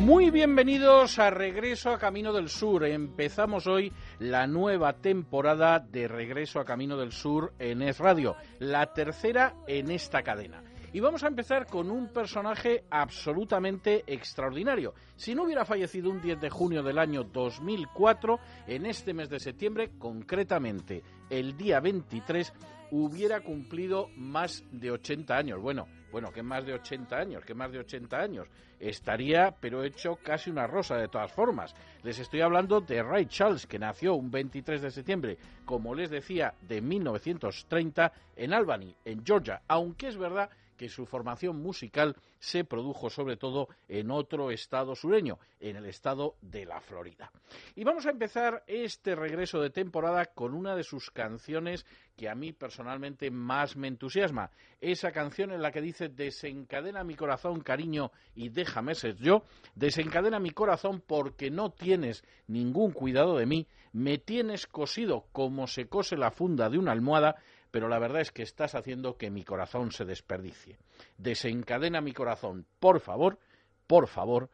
Muy bienvenidos a Regreso a Camino del Sur. Empezamos hoy la nueva temporada de Regreso a Camino del Sur en Es Radio, la tercera en esta cadena. Y vamos a empezar con un personaje absolutamente extraordinario. Si no hubiera fallecido un 10 de junio del año 2004, en este mes de septiembre, concretamente el día 23, hubiera cumplido más de 80 años. Bueno, bueno, que más de 80 años, que más de 80 años. Estaría, pero hecho casi una rosa de todas formas. Les estoy hablando de Ray Charles, que nació un 23 de septiembre, como les decía, de 1930 en Albany, en Georgia, aunque es verdad su formación musical se produjo sobre todo en otro estado sureño, en el estado de la Florida. Y vamos a empezar este regreso de temporada con una de sus canciones que a mí personalmente más me entusiasma. Esa canción en la que dice desencadena mi corazón, cariño, y déjame ser yo, desencadena mi corazón porque no tienes ningún cuidado de mí, me tienes cosido como se cose la funda de una almohada, pero la verdad es que estás haciendo que mi corazón se desperdicie. Desencadena mi corazón, por favor, por favor,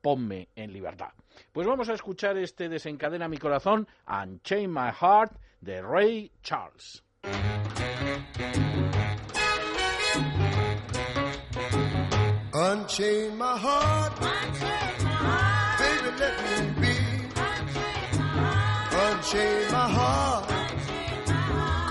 ponme en libertad. Pues vamos a escuchar este Desencadena mi corazón, Unchain My Heart, de Ray Charles. Unchain my heart, baby, let me be. Unchain my heart,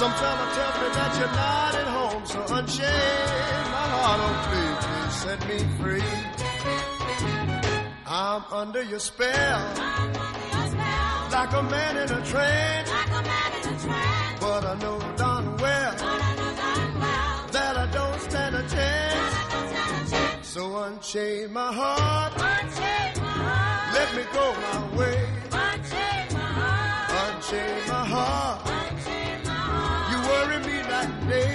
Some fella tell me that you're not at home. So unchain my heart, oh please, please set me free. I'm under your spell, like a man in a trance. But I know darn well that I don't stand a chance. So unchain my heart, unchain my heart, let me go my way. Unchain my heart, day.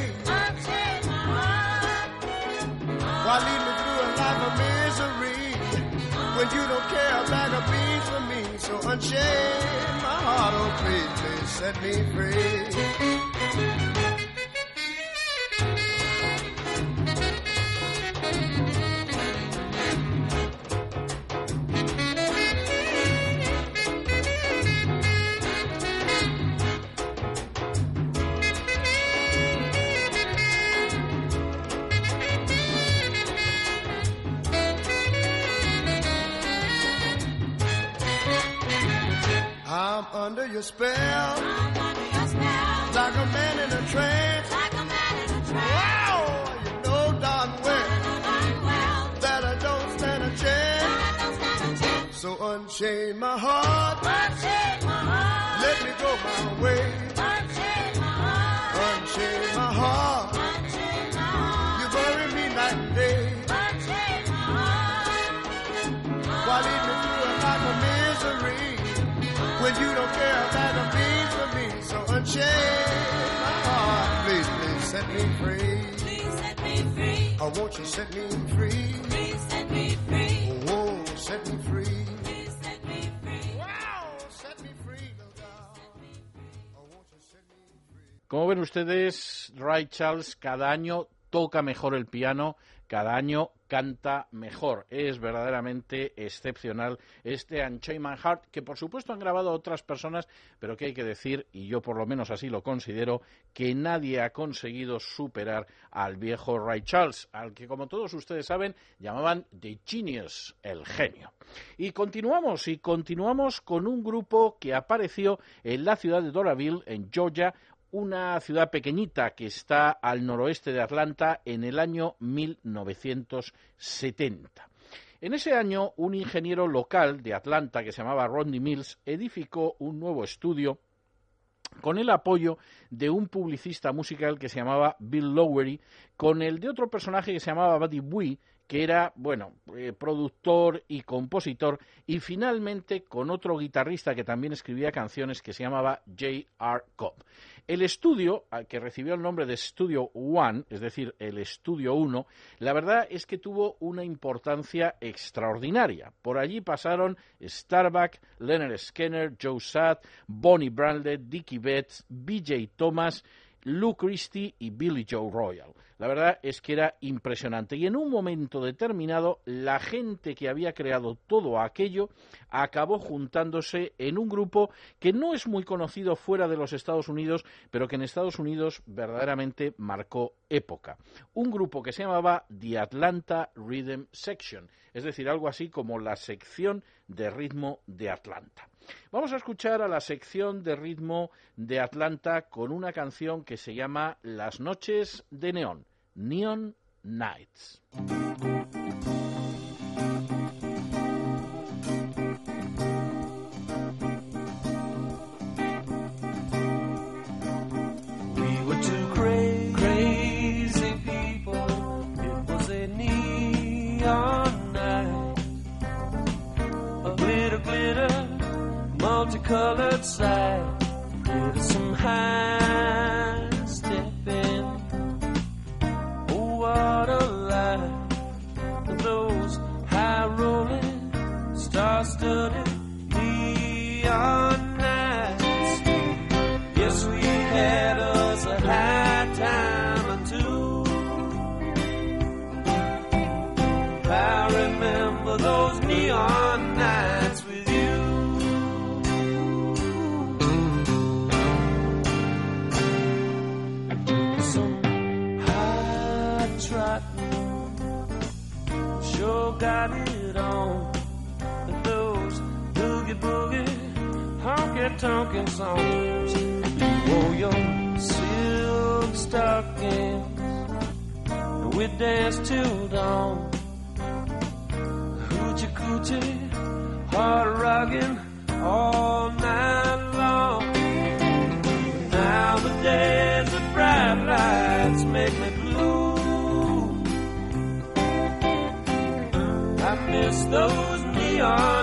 Why lead me through a life of misery when you don't care a bag of beans for me? So unchain my heart, oh please, please set me free. I'm under your spell, like a man in a trance. Wow, you know darn well that I don't stand a chance. So unchain my heart, let me go my way. When you don't care about the beans for me? So unchain my heart, please, please set me free. Oh, set me free? Oh, set me free. Wow, set me free, little girl. Oh, won't you set me free? Como ven ustedes, Ray Charles cada año toca mejor el piano, cada año canta mejor. Es verdaderamente excepcional este Unchained My Heart, que por supuesto han grabado otras personas, pero que hay que decir, y yo por lo menos así lo considero, que nadie ha conseguido superar al viejo Ray Charles, al que como todos ustedes saben llamaban The Genius, el genio. Y continuamos, y continuamos con un grupo que apareció en la ciudad de Doraville, en Georgia, una ciudad pequeñita que está al noroeste de Atlanta en el año 1970. En ese año, un ingeniero local de Atlanta que se llamaba Rodney Mills edificó un nuevo estudio con el apoyo de un publicista musical que se llamaba Bill Lowery, con el de otro personaje que se llamaba Buddy Bui, que era, bueno, eh, productor y compositor, y finalmente con otro guitarrista que también escribía canciones que se llamaba J.R. Cobb. El estudio, que recibió el nombre de Studio One, es decir, el Estudio 1, la verdad es que tuvo una importancia extraordinaria. Por allí pasaron Starbuck, Leonard Skinner, Joe Satt, Bonnie Bradley, Dickie Betts, B.J. Thomas, Lou Christie y Billy Joe Royal. La verdad es que era impresionante. Y en un momento determinado, la gente que había creado todo aquello acabó juntándose en un grupo que no es muy conocido fuera de los Estados Unidos, pero que en Estados Unidos verdaderamente marcó época. Un grupo que se llamaba The Atlanta Rhythm Section, es decir, algo así como la sección de ritmo de Atlanta. Vamos a escuchar a la sección de ritmo de Atlanta con una canción que se llama Las noches de neón, Neon Nights. colored side with some high. Got it on. Those boogie boogie honky tonkin' songs. Wore your silk stockings, we danced till dawn. Hoochie coochie, hard rockin' all night long. Nowadays the bright those neon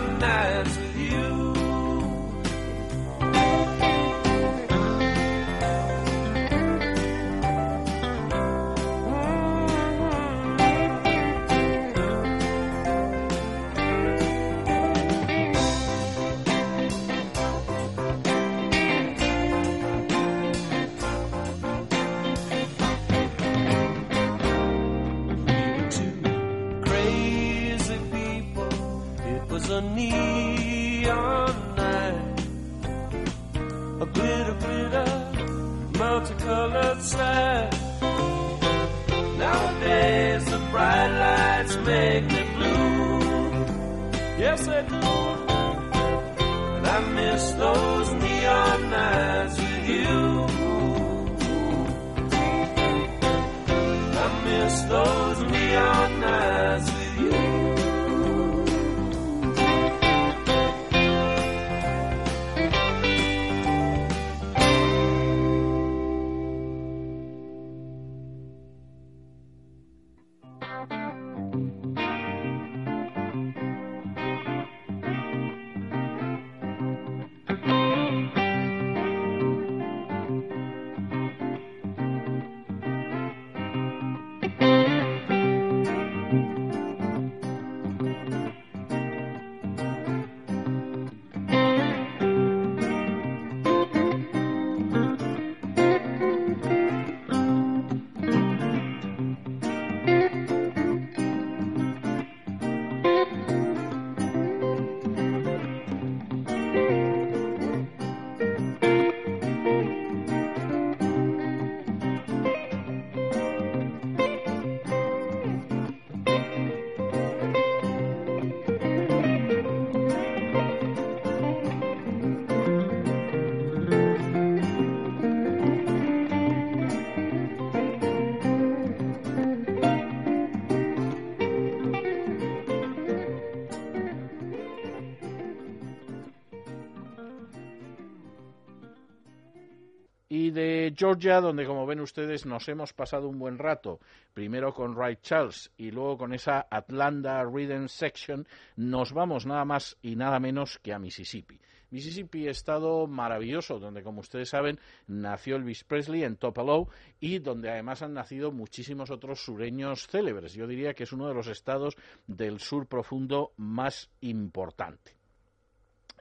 a neon night, a glitter, glitter, multicolored sight. Nowadays the bright lights make me blue. Yes, they do. And I miss those neon nights with you. I miss those neon nights Georgia, donde como ven ustedes nos hemos pasado un buen rato, primero con Wright Charles y luego con esa Atlanta Rhythm Section, nos vamos nada más y nada menos que a Mississippi. Mississippi, estado maravilloso, donde, como ustedes saben, nació Elvis Presley en Tupelo y donde además han nacido muchísimos otros sureños célebres. Yo diría que es uno de los estados del sur profundo más importante.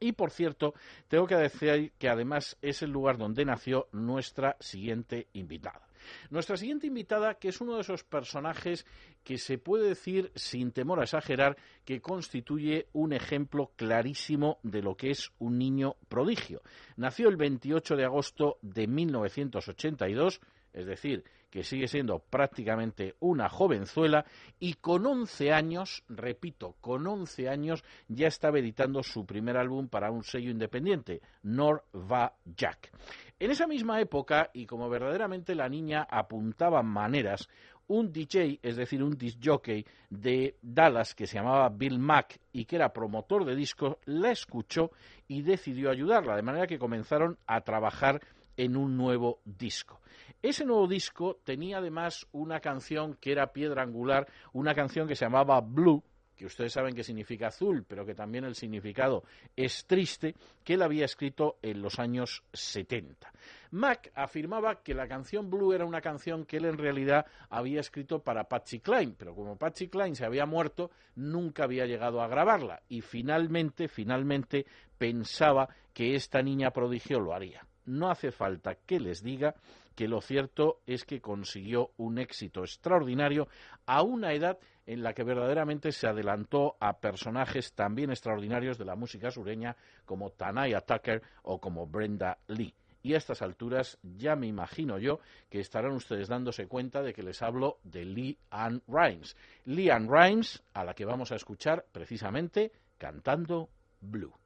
Y por cierto, tengo que decir que además es el lugar donde nació nuestra siguiente invitada. Nuestra siguiente invitada, que es uno de esos personajes que se puede decir, sin temor a exagerar, que constituye un ejemplo clarísimo de lo que es un niño prodigio. Nació el 28 de agosto de 1982, es decir, que sigue siendo prácticamente una jovenzuela y con 11 años, repito, con 11 años ya estaba editando su primer álbum para un sello independiente, Norva Jack. En esa misma época, y como verdaderamente la niña apuntaba maneras, un DJ, es decir, un disc jockey de Dallas que se llamaba Bill Mack y que era promotor de discos, la escuchó y decidió ayudarla, de manera que comenzaron a trabajar en un nuevo disco. Ese nuevo disco tenía además una canción que era piedra angular, una canción que se llamaba Blue, que ustedes saben que significa azul, pero que también el significado es triste, que él había escrito en los años 70. Mac afirmaba que la canción Blue era una canción que él en realidad había escrito para Patsy Cline, pero como Patsy Cline se había muerto, nunca había llegado a grabarla y finalmente, finalmente pensaba que esta niña prodigio lo haría. No hace falta que les diga que lo cierto es que consiguió un éxito extraordinario a una edad en la que verdaderamente se adelantó a personajes también extraordinarios de la música sureña como Tanaya Tucker o como Brenda Lee. Y a estas alturas ya me imagino yo que estarán ustedes dándose cuenta de que les hablo de Lee Ann Rimes. Lee Ann Rimes, a la que vamos a escuchar precisamente cantando Blue.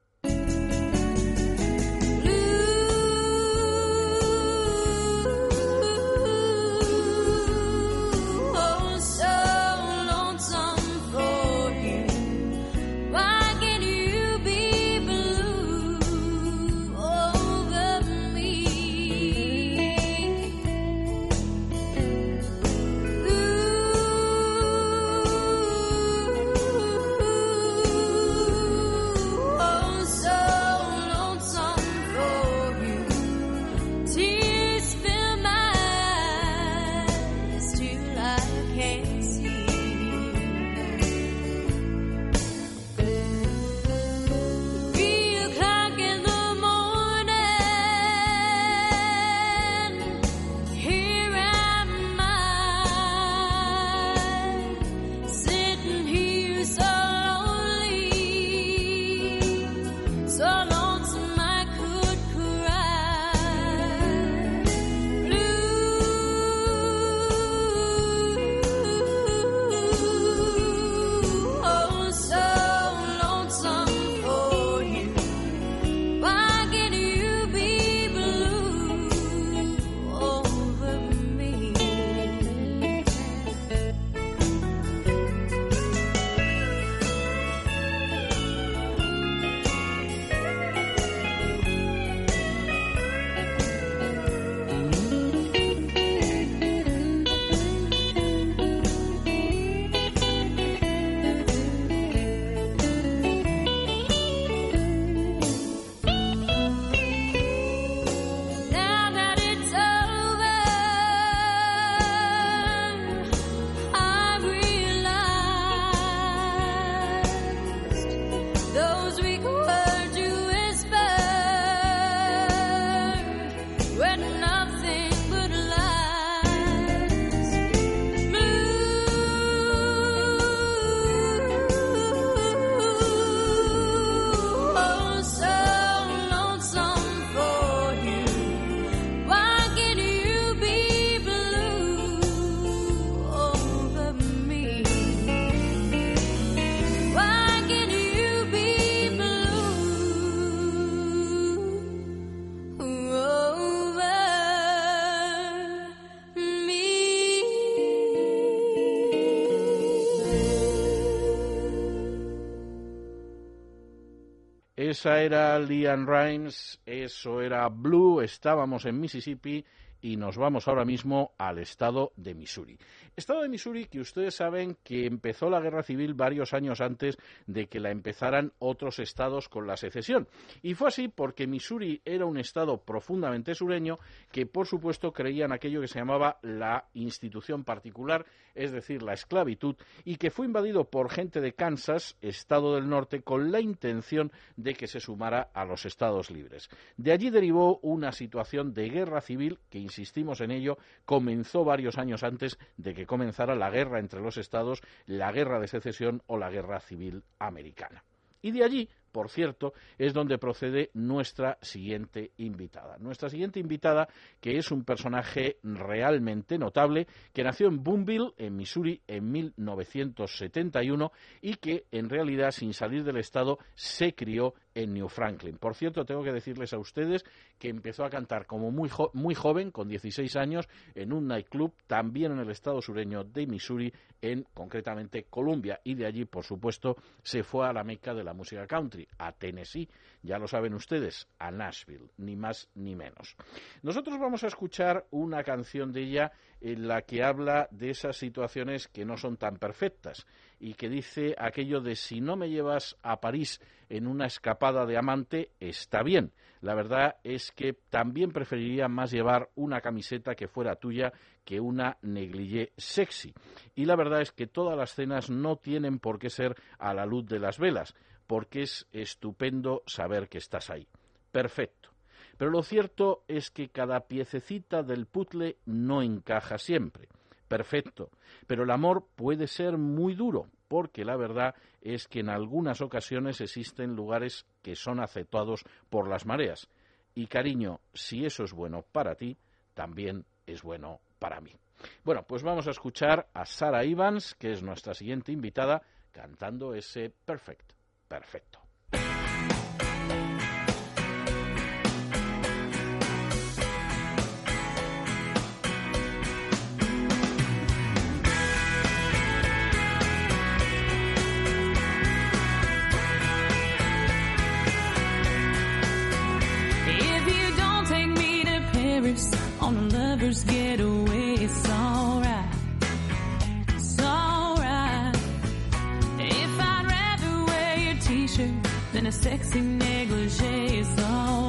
Esa era Liam Rimes, eso era Blue, estábamos en Mississippi y nos vamos ahora mismo al estado de Missouri. Estado de Missouri que ustedes saben que empezó la guerra civil varios años antes de que la empezaran otros estados con la secesión. Y fue así porque Missouri era un estado profundamente sureño que por supuesto creía en aquello que se llamaba la institución particular, es decir, la esclavitud, y que fue invadido por gente de Kansas, estado del norte, con la intención de que se sumara a los estados libres. De allí derivó una situación de guerra civil que, insistimos en ello, comenzó varios años antes de que comenzara la guerra entre los estados, la guerra de secesión o la guerra civil americana. Y de allí, por cierto, es donde procede nuestra siguiente invitada. Nuestra siguiente invitada, que es un personaje realmente notable, que nació en Boonville, en Missouri, en 1971 y que, en realidad, sin salir del estado, se crió en New Franklin. Por cierto, tengo que decirles a ustedes que empezó a cantar como muy, muy joven, con 16 años, en un nightclub, también en el estado sureño de Missouri, en concretamente Columbia, y de allí, por supuesto, se fue a la meca de la música country, a Tennessee, ya lo saben ustedes, a Nashville, ni más ni menos. Nosotros vamos a escuchar una canción de ella en la que habla de esas situaciones que no son tan perfectas y que dice aquello de si no me llevas a París en una escapada de amante, está bien. La verdad es que también preferiría más llevar una camiseta que fuera tuya que una negligé sexy. Y la verdad es que todas las cenas no tienen por qué ser a la luz de las velas, porque es estupendo saber que estás ahí. Perfecto. Pero lo cierto es que cada piececita del puzzle no encaja siempre. Perfecto. Pero el amor puede ser muy duro, porque la verdad es que en algunas ocasiones existen lugares que son aceptados por las mareas. Y cariño, si eso es bueno para ti, también es bueno para mí. Bueno, pues vamos a escuchar a Sara Evans, que es nuestra siguiente invitada, cantando ese Perfect, perfecto. A sexy negligee, it's alright.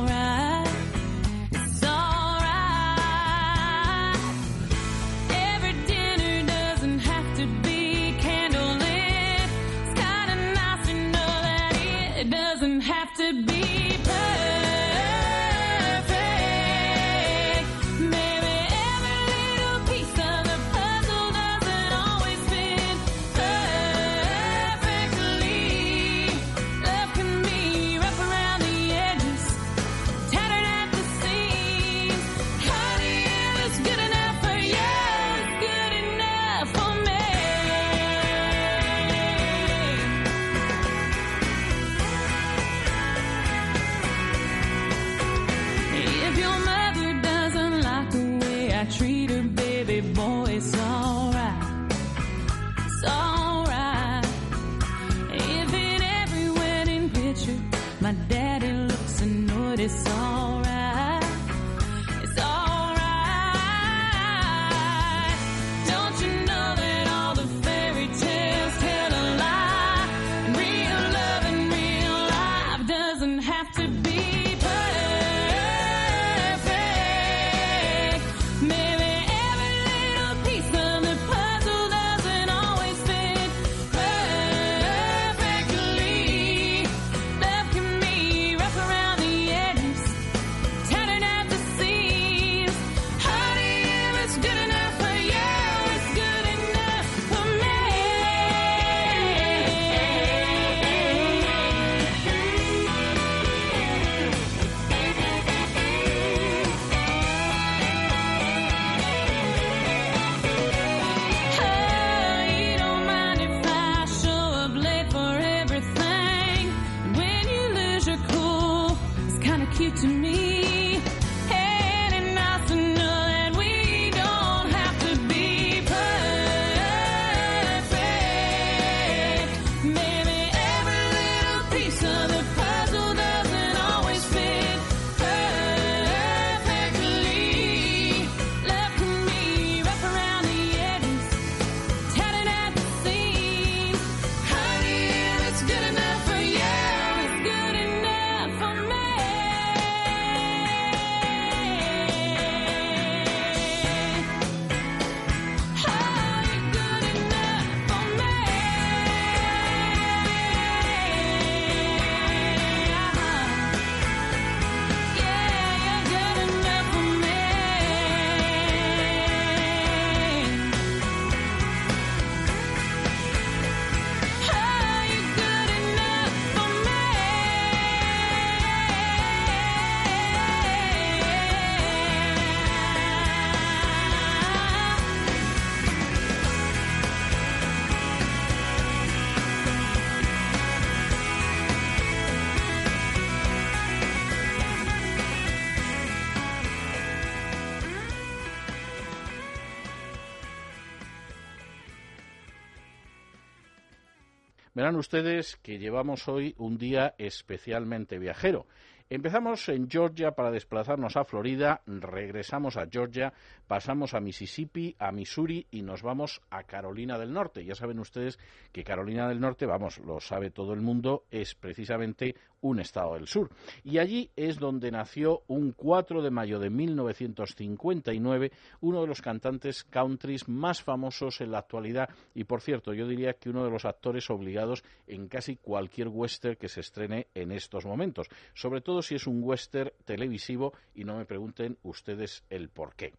Verán ustedes que llevamos hoy un día especialmente viajero. Empezamos en Georgia para desplazarnos a Florida, regresamos a Georgia, pasamos a Mississippi, a Missouri y nos vamos a Carolina del Norte. Ya saben ustedes que Carolina del Norte, vamos, lo sabe todo el mundo, es precisamente un estado del sur. Y allí es donde nació un 4 de mayo de 1959 uno de los cantantes countries más famosos en la actualidad y, por cierto, yo diría que uno de los actores obligados en casi cualquier western que se estrene en estos momentos, sobre todo si es un western televisivo y no me pregunten ustedes el por qué.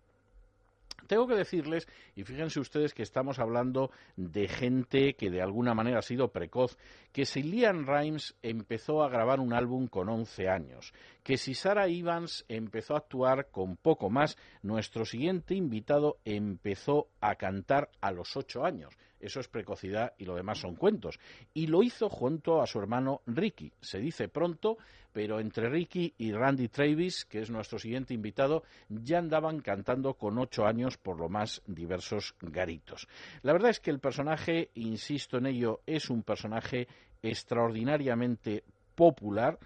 Tengo que decirles, y fíjense ustedes que estamos hablando de gente que de alguna manera ha sido precoz, que si Liam Rimes empezó a grabar un álbum con 11 años, que si Sarah Evans empezó a actuar con poco más, nuestro siguiente invitado empezó a cantar a los 8 años. Eso es precocidad y lo demás son cuentos. Y lo hizo junto a su hermano Ricky. Se dice pronto, pero entre Ricky y Randy Travis, que es nuestro siguiente invitado, ya andaban cantando con ocho años por lo más diversos garitos. La verdad es que el personaje, insisto en ello, es un personaje extraordinariamente popular.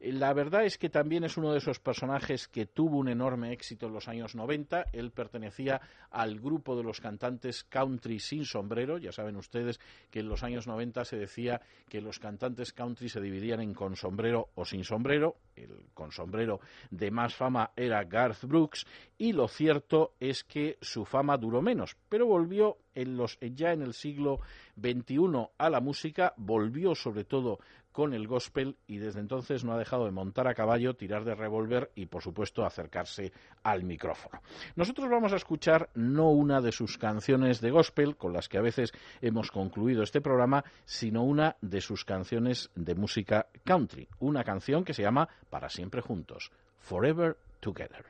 La verdad es que también es uno de esos personajes que tuvo un enorme éxito en los años 90. Él pertenecía al grupo de los cantantes country sin sombrero. Ya saben ustedes que en los años 90 se decía que los cantantes country se dividían en con sombrero o sin sombrero. El con sombrero de más fama era Garth Brooks y lo cierto es que su fama duró menos, pero volvió en los, ya en el siglo XXI a la música, volvió sobre todo con el gospel y desde entonces no ha dejado de montar a caballo, tirar de revólver y por supuesto acercarse al micrófono. Nosotros vamos a escuchar no una de sus canciones de gospel con las que a veces hemos concluido este programa, sino una de sus canciones de música country, una canción que se llama Para siempre juntos, Forever Together.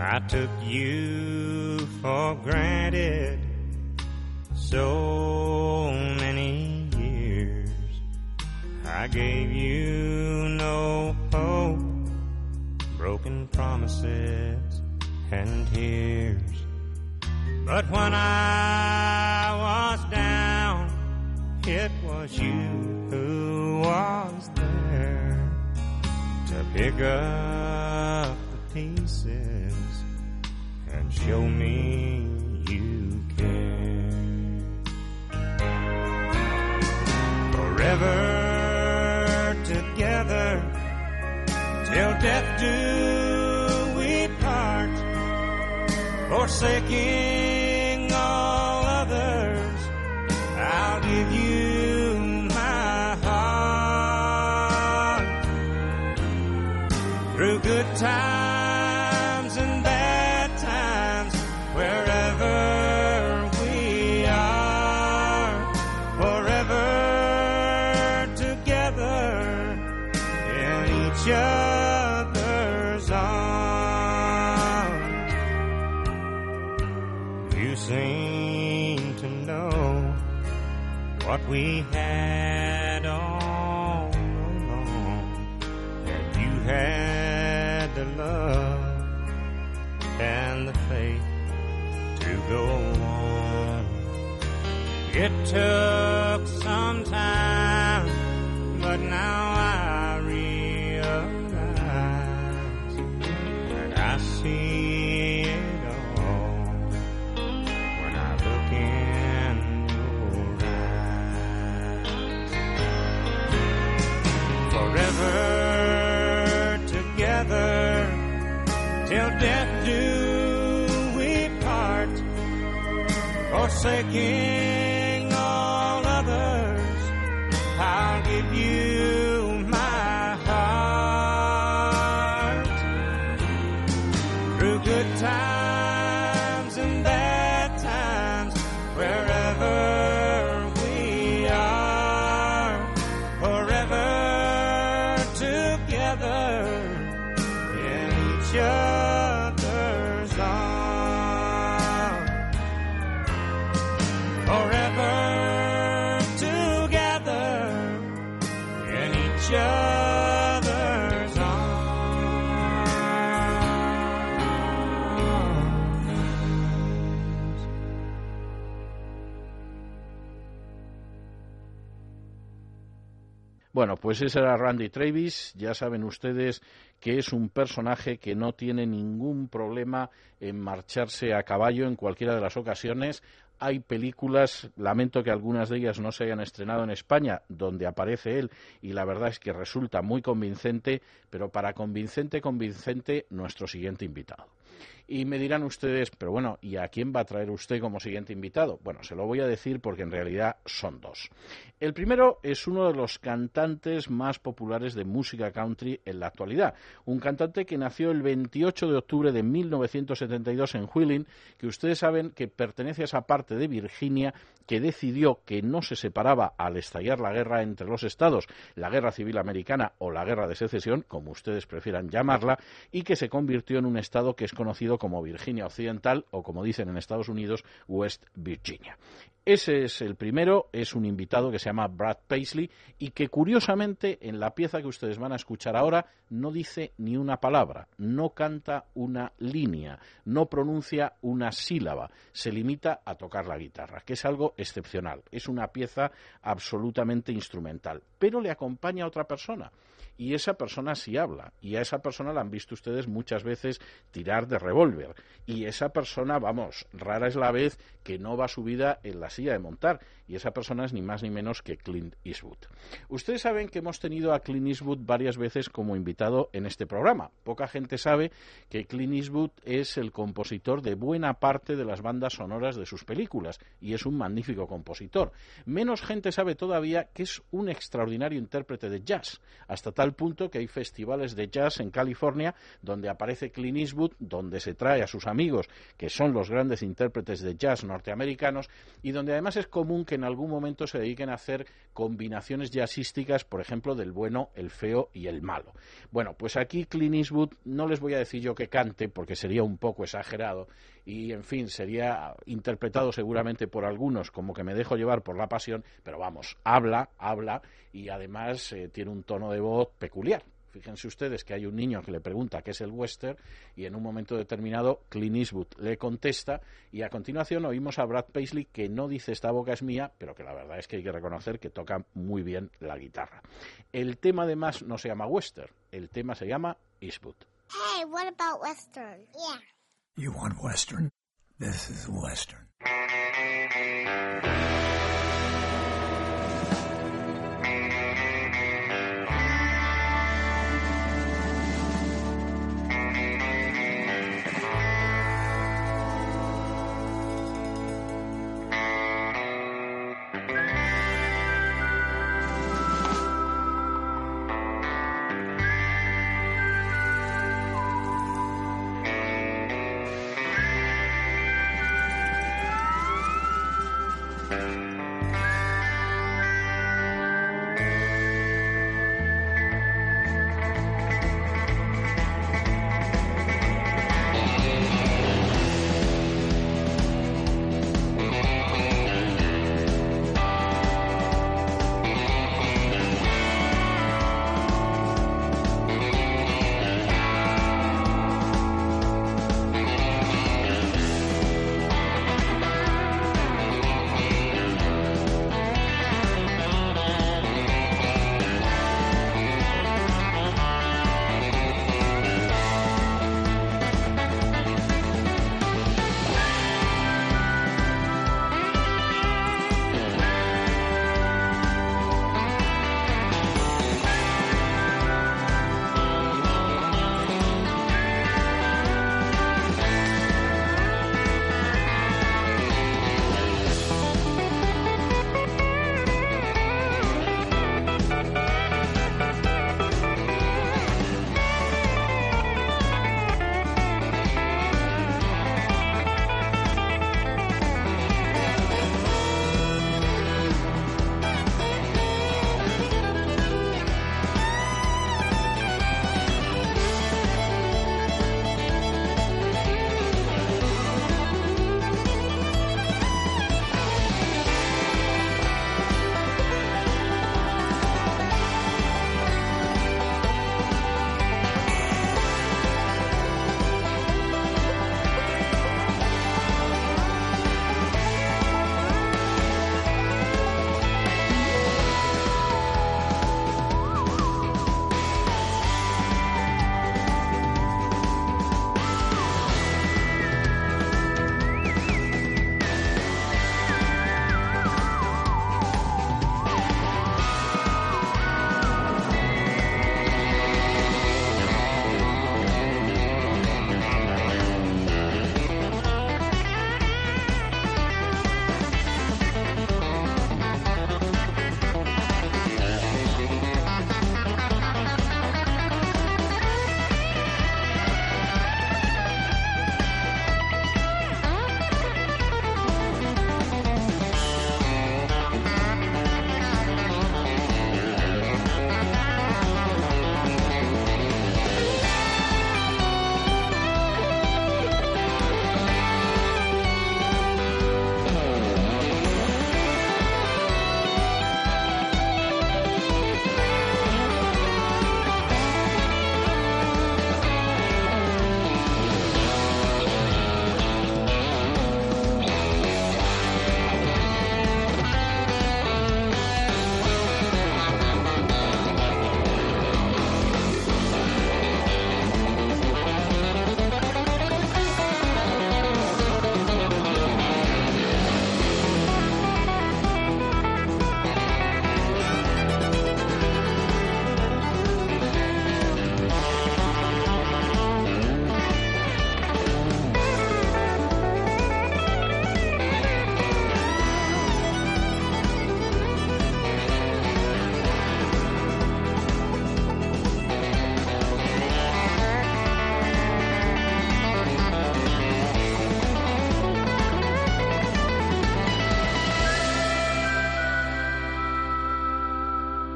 I took you for granted so many years. I gave you no hope, broken promises and tears. But when I was down, it was you who was there to pick up the pieces show me you care. Forever together till death do we part, forsaking all others. I'll give you my heart through good times we had all along, and you had the love and the faith to go on. It took forsaking all others. I'll give you my heart through good times and bad times, wherever we are, forever together in each other's Bueno, pues ese era Randy Travis. Ya saben ustedes que es un personaje que no tiene ningún problema en marcharse a caballo en cualquiera de las ocasiones. Hay películas, lamento que algunas de ellas no se hayan estrenado en España, donde aparece él y la verdad es que resulta muy convincente, pero para convincente, convincente, nuestro siguiente invitado. Y me dirán ustedes, pero bueno, ¿y a quién va a traer usted como siguiente invitado? Bueno, se lo voy a decir porque en realidad son dos. El primero es uno de los cantantes más populares de música country en la actualidad. Un cantante que nació el 28 de octubre de 1972 en Wheeling, que ustedes saben que pertenece a esa parte de Virginia que decidió que no se separaba al estallar la guerra entre los estados, la guerra civil americana o la guerra de secesión, como ustedes prefieran llamarla, y que se convirtió en un estado que es conocido como Virginia Occidental o como dicen en Estados Unidos, West Virginia. Ese es el primero, es un invitado que se llama Brad Paisley y que curiosamente en la pieza que ustedes van a escuchar ahora no dice ni una palabra, no canta una línea, no pronuncia una sílaba, se limita a tocar la guitarra, que es algo excepcional, es una pieza absolutamente instrumental, pero le acompaña a otra persona y esa persona sí habla. Y a esa persona la han visto ustedes muchas veces tirar de revólver. Y esa persona, vamos, rara es la vez que no va subida en la silla de montar y esa persona es ni más ni menos que Clint Eastwood. Ustedes saben que hemos tenido a Clint Eastwood varias veces como invitado en este programa. Poca gente sabe que Clint Eastwood es el compositor de buena parte de las bandas sonoras de sus películas y es un magnífico compositor. Menos gente sabe todavía que es un extraordinario intérprete de jazz, hasta tal punto que hay festivales de jazz en California donde aparece Clint Eastwood, donde se trae a sus amigos, que son los grandes intérpretes de jazz norteamericanos, y donde además es común que en algún momento se dediquen a hacer combinaciones jazzísticas, por ejemplo, del bueno, el feo y el malo. Bueno, pues aquí Clint no les voy a decir yo que cante, porque sería un poco exagerado, y en fin, sería interpretado seguramente por algunos como que me dejo llevar por la pasión, pero vamos, habla, habla, y además eh, tiene un tono de voz peculiar. Fíjense ustedes que hay un niño que le pregunta qué es el western y en un momento determinado Clint Eastwood le contesta y a continuación oímos a Brad Paisley que no dice esta boca es mía, pero que la verdad es que hay que reconocer que toca muy bien la guitarra. El tema además no se llama western, el tema se llama Eastwood. Hey, what about Western? Yeah. You want Western? This is Western.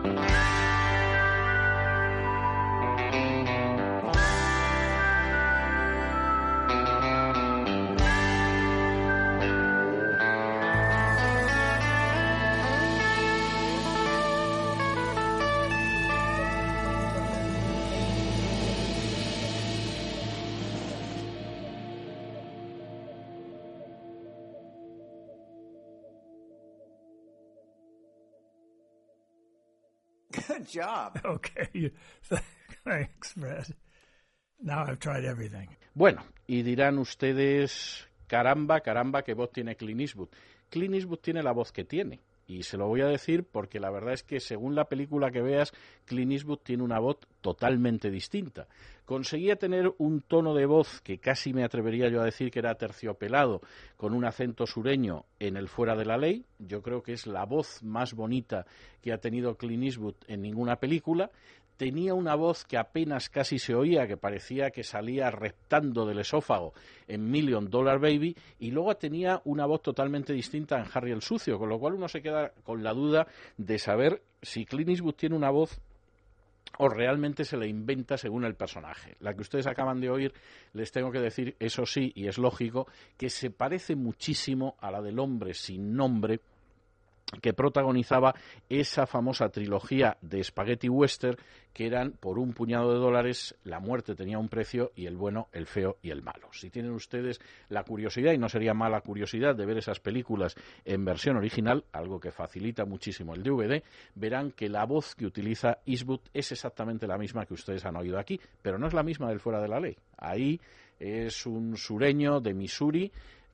Bye. Good job. Okay. Thanks, Fred. Now I've tried everything. Bueno, y dirán ustedes, caramba, caramba, qué voz tiene Clint Eastwood. Clint Eastwood tiene la voz que tiene. Y se lo voy a decir porque la verdad es que según la película que veas, Clint Eastwood tiene una voz totalmente distinta. Conseguía tener un tono de voz que casi me atrevería yo a decir que era terciopelado, con un acento sureño en el fuera de la ley. Yo creo que es la voz más bonita que ha tenido Clint Eastwood en ninguna película tenía una voz que apenas casi se oía, que parecía que salía reptando del esófago en Million Dollar Baby, y luego tenía una voz totalmente distinta en Harry el Sucio, con lo cual uno se queda con la duda de saber si Clint Eastwood tiene una voz o realmente se le inventa según el personaje. La que ustedes acaban de oír, les tengo que decir, eso sí, y es lógico, que se parece muchísimo a la del hombre sin nombre que protagonizaba esa famosa trilogía de spaghetti western que eran por un puñado de dólares la muerte tenía un precio y el bueno, el feo y el malo. Si tienen ustedes la curiosidad, y no sería mala curiosidad, de ver esas películas en versión original, algo que facilita muchísimo el DVD, verán que la voz que utiliza Eastwood es exactamente la misma que ustedes han oído aquí, pero no es la misma del fuera de la ley. Ahí es un sureño de Missouri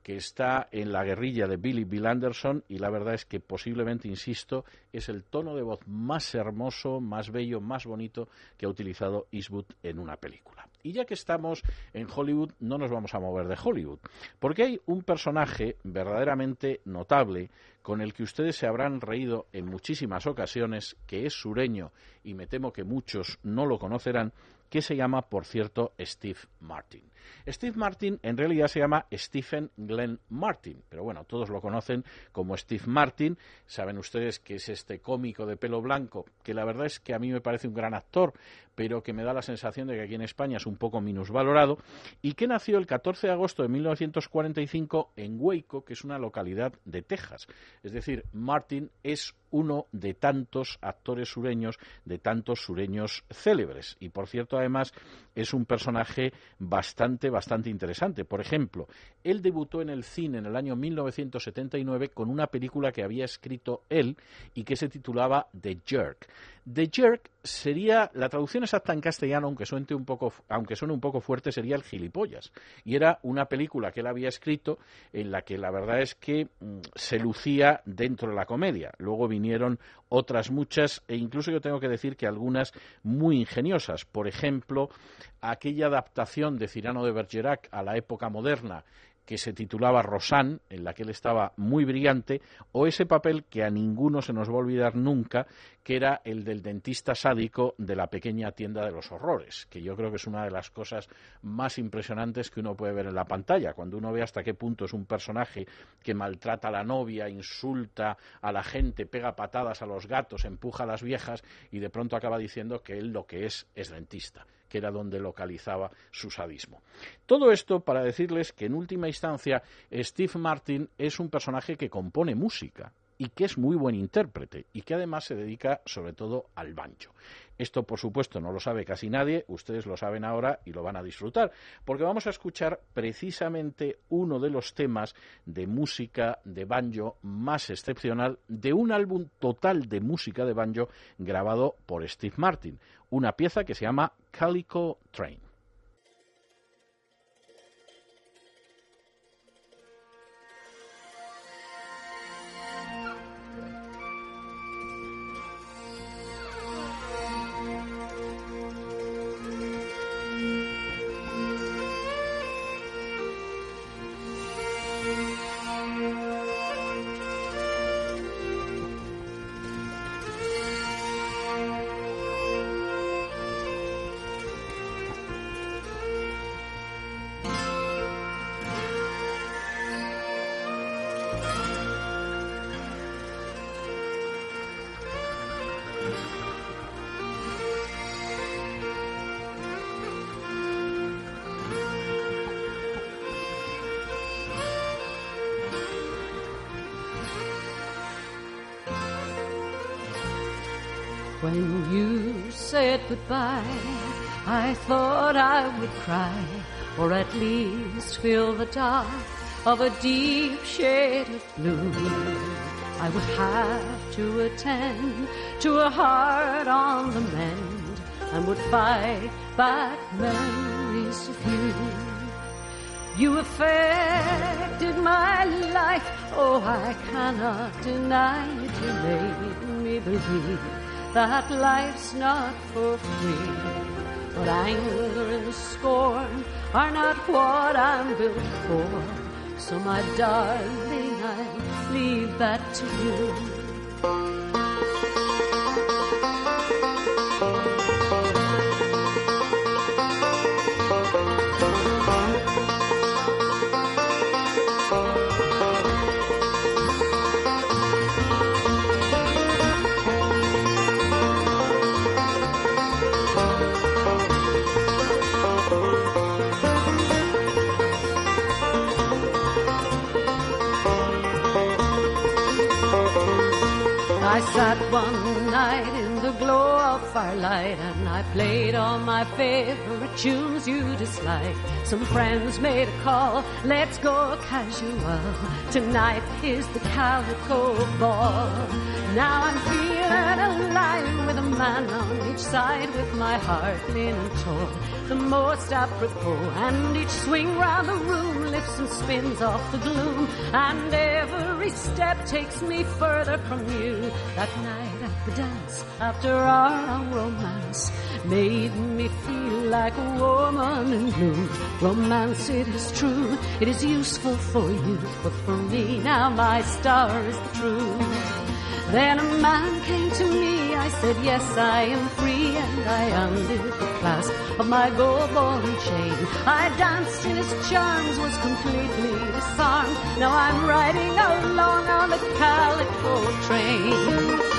que está en la guerrilla de Billy Bill Anderson y la verdad es que posiblemente, insisto, es el tono de voz más hermoso, más bello, más bonito que ha utilizado Eastwood en una película. Y ya que estamos en Hollywood, no nos vamos a mover de Hollywood, porque hay un personaje verdaderamente notable con el que ustedes se habrán reído en muchísimas ocasiones, que es sureño y me temo que muchos no lo conocerán, que se llama, por cierto, Steve Martin. Steve Martin en realidad se llama Stephen Glenn Martin, pero bueno, todos lo conocen como Steve Martin. Saben ustedes que es este cómico de pelo blanco, que la verdad es que a mí me parece un gran actor, pero que me da la sensación de que aquí en España es un poco minusvalorado, y que nació el 14 de agosto de 1945 en Waco, que es una localidad de Texas. Es decir, Martin es uno de tantos actores sureños, de tantos sureños célebres. Y por cierto, además, es un personaje bastante, bastante interesante. Por ejemplo, él debutó en el cine en el año 1979 con una película que había escrito él y que se titulaba The Jerk. The Jerk sería, la traducción exacta en castellano, aunque suene un poco, aunque suene un poco fuerte, sería el gilipollas. Y era una película que él había escrito en la que la verdad es que mm, se lucía dentro de la comedia. Luego vinieron otras muchas, e incluso yo tengo que decir que algunas muy ingeniosas. Por ejemplo, aquella adaptación de Cirano de Bergerac a la época moderna que se titulaba Rosanne, en la que él estaba muy brillante, o ese papel que a ninguno se nos va a olvidar nunca, que era el del dentista sádico de la pequeña tienda de los horrores, que yo creo que es una de las cosas más impresionantes que uno puede ver en la pantalla, cuando uno ve hasta qué punto es un personaje que maltrata a la novia, insulta a la gente, pega patadas a los gatos, empuja a las viejas y de pronto acaba diciendo que él lo que es es dentista que era donde localizaba su sadismo. Todo esto para decirles que en última instancia Steve Martin es un personaje que compone música y que es muy buen intérprete y que además se dedica sobre todo al banjo. Esto, por supuesto, no lo sabe casi nadie, ustedes lo saben ahora y lo van a disfrutar, porque vamos a escuchar precisamente uno de los temas de música de banjo más excepcional de un álbum total de música de banjo grabado por Steve Martin, una pieza que se llama Calico Train. Or at least feel the dark of a deep shade of blue. I would have to attend to a heart on the mend and would fight back memories of you. You affected my life, oh, I cannot deny it. You made me believe that life's not for free. But anger and scorn are not what I'm built for. So, my darling, I leave that to you. Sat one night in the glow of firelight and I played all my favorite tunes you dislike. Some friends made a call, let's go casual. Tonight is the calico ball. Now I'm feeling alive with a man on each side with my heart linen torn. The most apropos and each swing round the room lifts and spins off the gloom and every step takes me further from you. That night at the dance after our romance made me feel like a woman in blue. Romance, it is true, it is useful for you, but for me now my star is the truth. Then a man came to me, I said, Yes, I am free, and I undid the clasp of my gold ball and chain. I danced in his charms, was completely disarmed. Now I'm riding along on the calico train.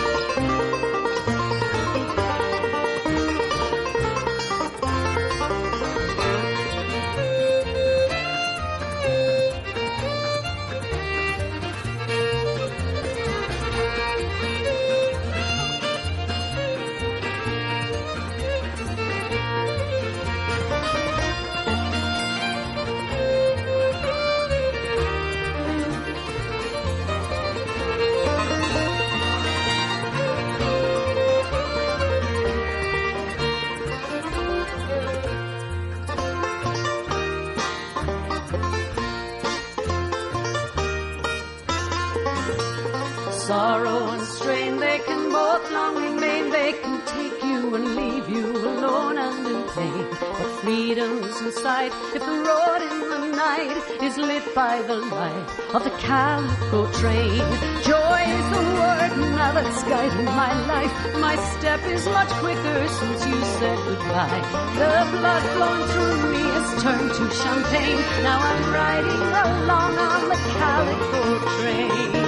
By the light of the calico train. Joy is the word now that's guiding my life. My step is much quicker since you said goodbye. The blood flowing through me has turned to champagne. Now I'm riding along on the calico train.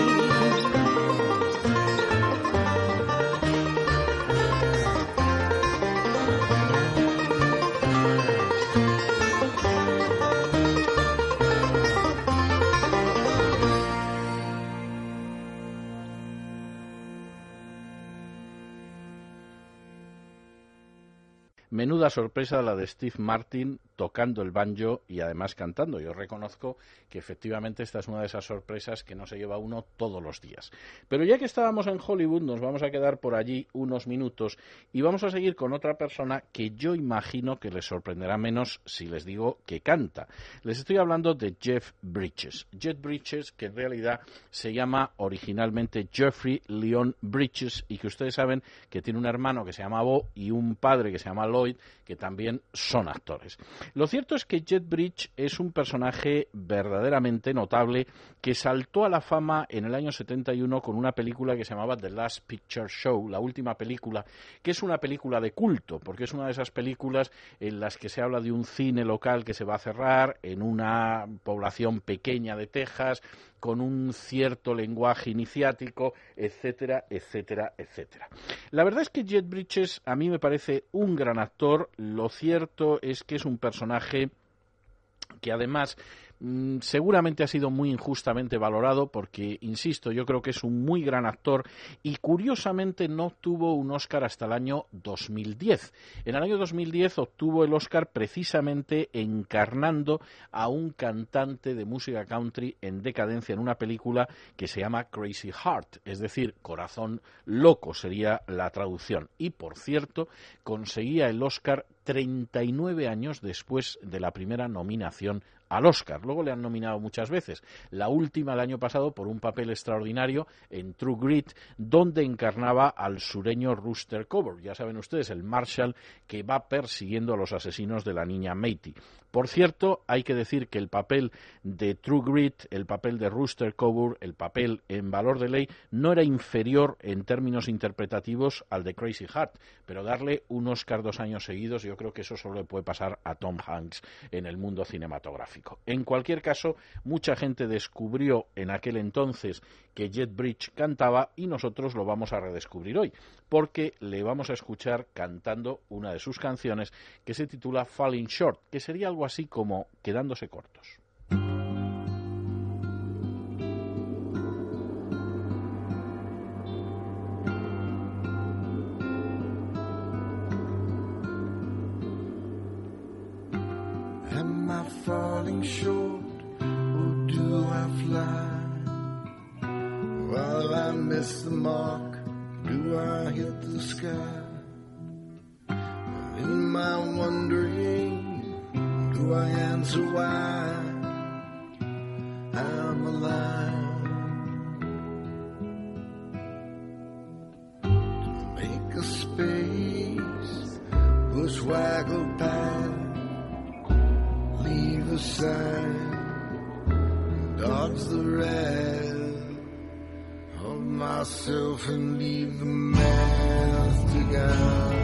Menuda sorpresa la de Steve Martin tocando el banjo y además cantando. Yo reconozco que efectivamente esta es una de esas sorpresas que no se lleva uno todos los días. Pero ya que estábamos en Hollywood, nos vamos a quedar por allí unos minutos y vamos a seguir con otra persona que yo imagino que les sorprenderá menos si les digo que canta. Les estoy hablando de Jeff Bridges. Jeff Bridges, que en realidad se llama originalmente Jeffrey Leon Bridges y que ustedes saben que tiene un hermano que se llama Bo y un padre que se llama Lloyd que también son actores. Lo cierto es que Jet Bridge es un personaje verdaderamente notable que saltó a la fama en el año 71 con una película que se llamaba The Last Picture Show, la última película, que es una película de culto, porque es una de esas películas en las que se habla de un cine local que se va a cerrar en una población pequeña de Texas, con un cierto lenguaje iniciático, etcétera, etcétera, etcétera. La verdad es que Jet Bridges a mí me parece un gran actor. Lo cierto es que es un personaje que además seguramente ha sido muy injustamente valorado porque, insisto, yo creo que es un muy gran actor y curiosamente no obtuvo un Oscar hasta el año 2010. En el año 2010 obtuvo el Oscar precisamente encarnando a un cantante de música country en decadencia en una película que se llama Crazy Heart, es decir, Corazón Loco sería la traducción. Y, por cierto, conseguía el Oscar 39 años después de la primera nominación al Oscar. Luego le han nominado muchas veces. La última el año pasado por un papel extraordinario en True Grit, donde encarnaba al sureño Rooster Cogburn. Ya saben ustedes, el Marshall que va persiguiendo a los asesinos de la niña Matey. Por cierto, hay que decir que el papel de True Grit, el papel de Rooster Cogburn, el papel en valor de ley, no era inferior en términos interpretativos al de Crazy Heart, pero darle un Oscar dos años seguidos, yo creo que eso solo le puede pasar a Tom Hanks en el mundo cinematográfico. En cualquier caso, mucha gente descubrió en aquel entonces que Jet Bridge cantaba y nosotros lo vamos a redescubrir hoy, porque le vamos a escuchar cantando una de sus canciones que se titula Falling Short, que sería algo así como quedándose cortos. Miss the mark, do I hit the sky? In my wondering, do I answer why I'm alive? Myself and leave the math to guide.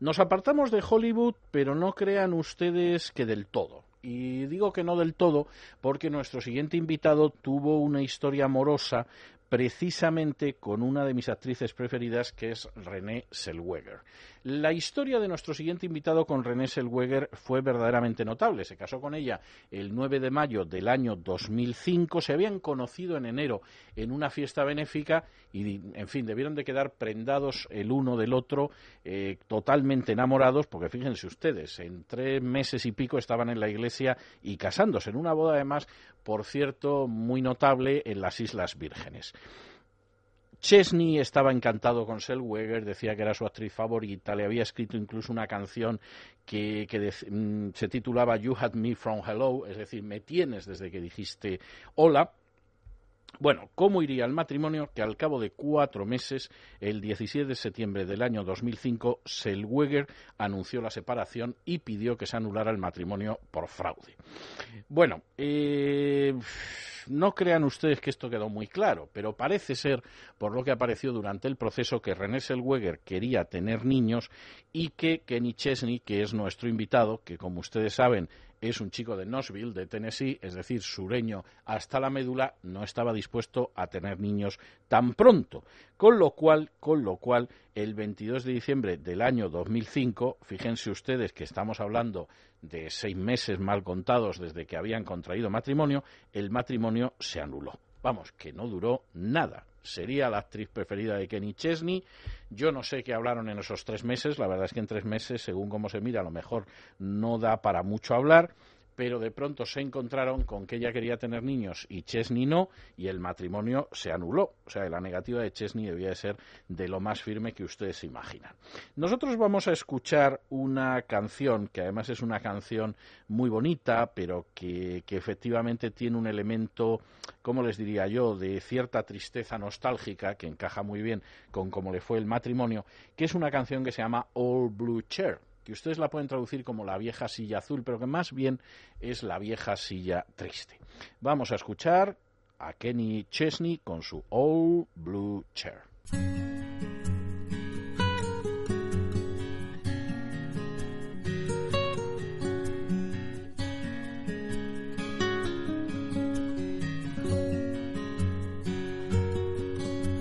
Nos apartamos de Hollywood, pero no crean ustedes que del todo. Y digo que no del todo porque nuestro siguiente invitado tuvo una historia amorosa precisamente con una de mis actrices preferidas que es René Selweger. La historia de nuestro siguiente invitado con René Selweger fue verdaderamente notable. Se casó con ella el 9 de mayo del año 2005. Se habían conocido en enero en una fiesta benéfica y, en fin, debieron de quedar prendados el uno del otro, eh, totalmente enamorados, porque fíjense ustedes, en tres meses y pico estaban en la iglesia y casándose en una boda, además, por cierto, muy notable en las Islas Vírgenes. Chesney estaba encantado con Selweger, decía que era su actriz favorita, le había escrito incluso una canción que, que dec- mm, se titulaba You Had Me From Hello, es decir, me tienes desde que dijiste hola. Bueno, ¿cómo iría el matrimonio? Que al cabo de cuatro meses, el 17 de septiembre del año 2005, Selweger anunció la separación y pidió que se anulara el matrimonio por fraude. Bueno, eh, no crean ustedes que esto quedó muy claro, pero parece ser, por lo que apareció durante el proceso, que René Selweger quería tener niños y que Kenny Chesney, que es nuestro invitado, que como ustedes saben es un chico de Knoxville, de Tennessee, es decir, sureño hasta la médula, no estaba dispuesto a tener niños tan pronto. Con lo cual, con lo cual, el 22 de diciembre del año 2005, fíjense ustedes que estamos hablando de seis meses mal contados desde que habían contraído matrimonio, el matrimonio se anuló. Vamos, que no duró nada. Sería la actriz preferida de Kenny Chesney. Yo no sé qué hablaron en esos tres meses. La verdad es que en tres meses, según cómo se mira, a lo mejor no da para mucho hablar. Pero de pronto se encontraron con que ella quería tener niños y Chesney no, y el matrimonio se anuló. O sea, la negativa de Chesney debía de ser de lo más firme que ustedes se imaginan. Nosotros vamos a escuchar una canción que además es una canción muy bonita, pero que, que efectivamente tiene un elemento, ¿cómo les diría yo?, de cierta tristeza nostálgica que encaja muy bien con cómo le fue el matrimonio, que es una canción que se llama All Blue Chair que ustedes la pueden traducir como la vieja silla azul, pero que más bien es la vieja silla triste. Vamos a escuchar a Kenny Chesney con su All Blue Chair.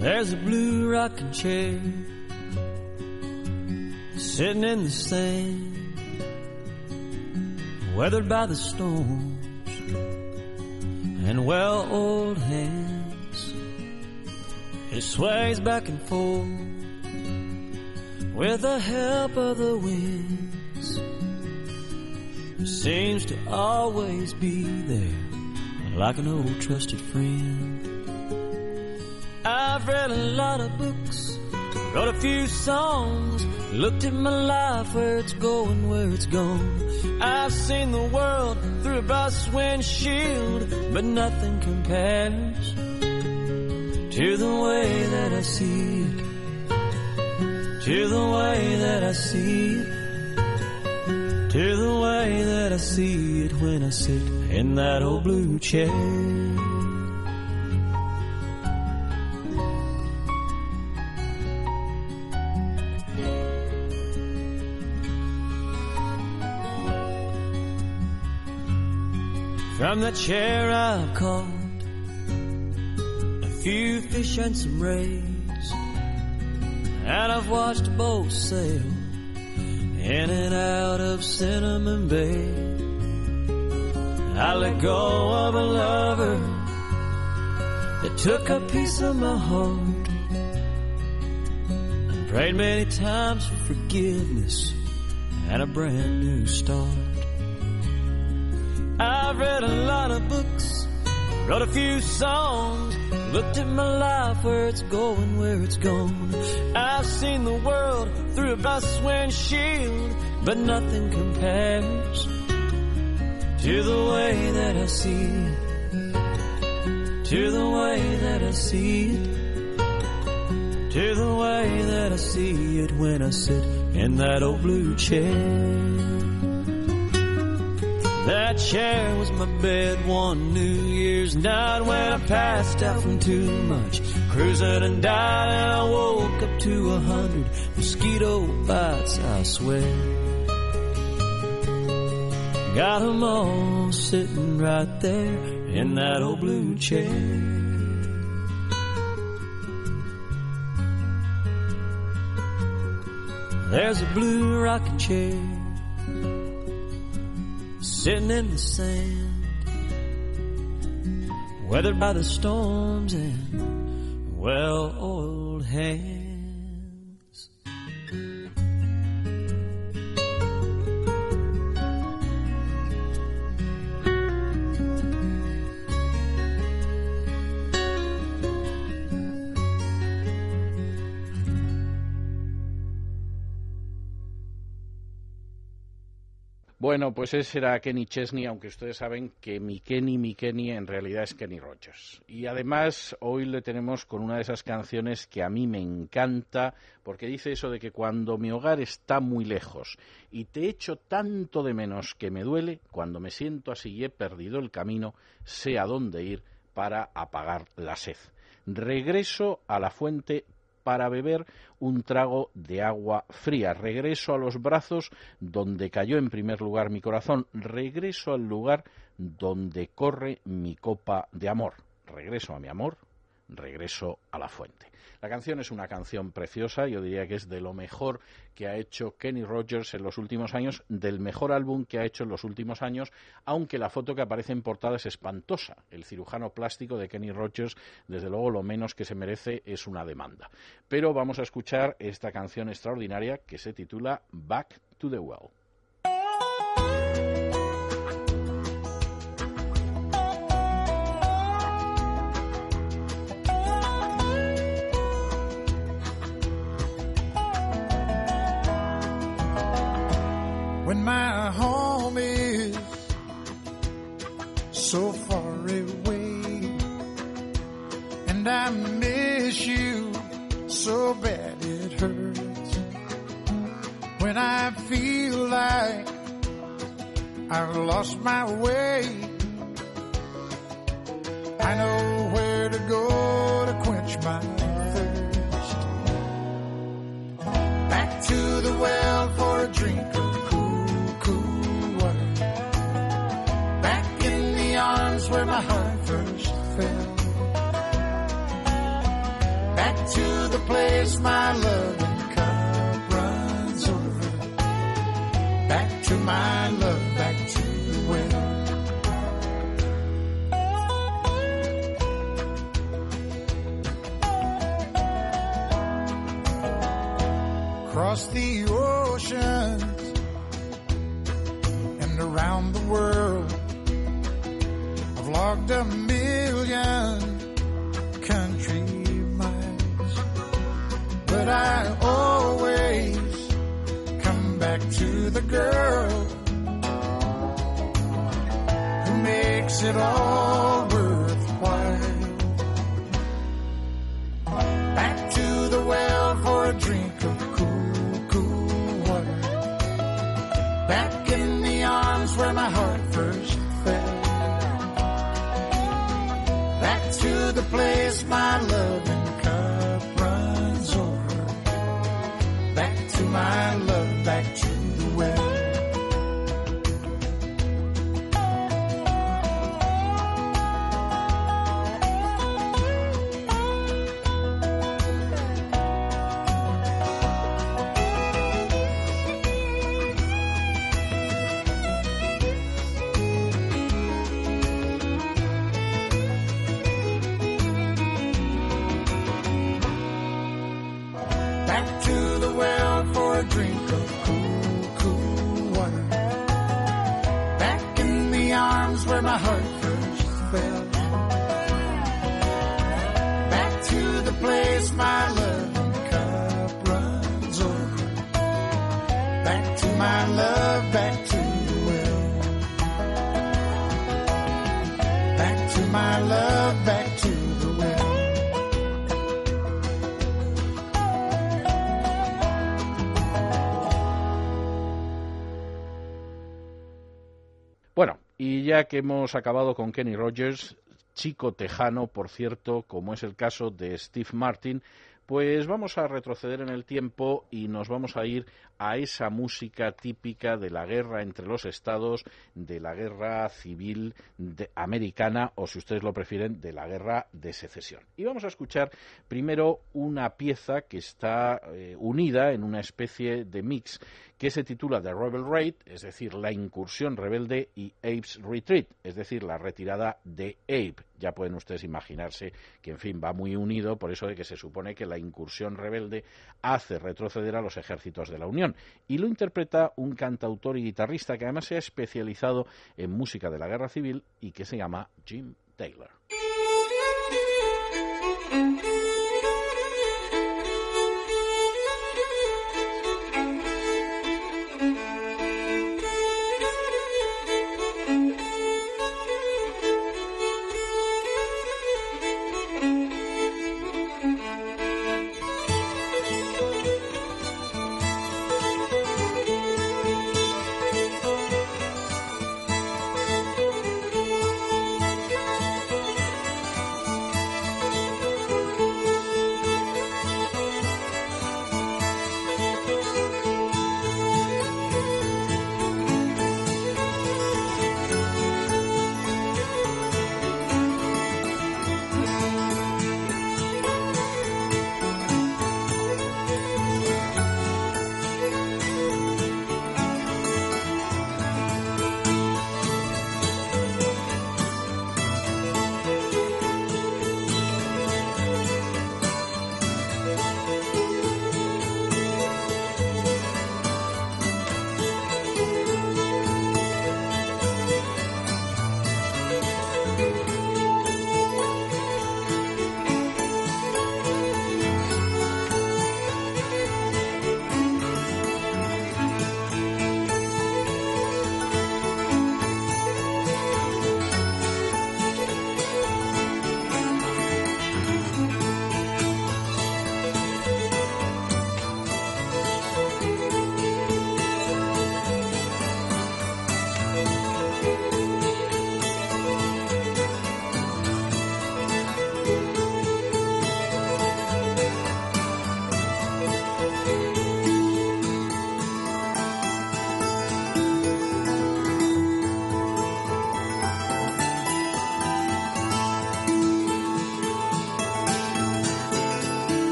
There's a blue rocking chair sitting in the sand, weathered by the storms and well old hands. It sways back and forth with the help of the winds. Seems to always be there like an old trusted friend. I've read a lot of books, wrote a few songs, looked at my life, where it's going, where it's gone. I've seen the world through a bus windshield, but nothing compares to the way that I see it, to the way that I see it, to the way that I see it when I sit in that old blue chair. From the chair I've caught a few fish and some rays, and I've watched a boat sail in and out of Cinnamon Bay. I let go of a lover that took a piece of my heart, and prayed many times for forgiveness and a brand new start. I've read a lot of books, wrote a few songs, looked at my life, where it's going, where it's gone. I've seen the world through a bus windshield, but nothing compares to the way that I see it, to the way that I see it, to the way that I see it when I sit in that old blue chair. That chair was my bed one New Year's night when I passed out from too much cruising and died and I woke up to a hundred mosquito bites, I swear. Got 'em all sitting right there in that old blue chair. There's a blue rocking chair sitting in the sand, weathered by the storms and well-oiled hands. Bueno, pues ese era Kenny Chesney, aunque ustedes saben que mi Kenny, mi Kenny en realidad es Kenny Rogers. Y además hoy le tenemos con una de esas canciones que a mí me encanta, porque dice eso de que cuando mi hogar está muy lejos y te echo tanto de menos que me duele, cuando me siento así y he perdido el camino, sé a dónde ir para apagar la sed. Regreso a la fuente para beber un trago de agua fría. Regreso a los brazos donde cayó en primer lugar mi corazón. Regreso al lugar donde corre mi copa de amor. Regreso a mi amor. Regreso a la fuente. La canción es una canción preciosa, yo diría que es de lo mejor que ha hecho Kenny Rogers en los últimos años, del mejor álbum que ha hecho en los últimos años, aunque la foto que aparece en portada es espantosa. El cirujano plástico de Kenny Rogers, desde luego, lo menos que se merece es una demanda. Pero vamos a escuchar esta canción extraordinaria que se titula Back to the Well. So far away. And I miss you so bad it hurts. When I feel like I've lost my way I know where to go to quench my thirst. Back to the well for a drink To the place my loving cup runs over. Back to my love, back to the well. Across the oceans and around the world. I've logged a million girl who makes it all que hemos acabado con Kenny Rogers, chico tejano, por cierto, como es el caso de Steve Martin, Pues vamos a retroceder en el tiempo y nos vamos a ir a esa música típica de la guerra entre los estados, de la guerra civil americana o, si ustedes lo prefieren, de la guerra de secesión. Y vamos a escuchar primero una pieza que está eh, unida en una especie de mix que se titula The Rebel Raid, es decir, la incursión rebelde, y Abe's Retreat, es decir, la retirada de Abe. Ya pueden ustedes imaginarse que, en fin, va muy unido por eso de que se supone que la incursión rebelde hace retroceder a los ejércitos de la Unión. Y lo interpreta un cantautor y guitarrista que además se ha especializado en música de la guerra civil y que se llama Jim Taylor.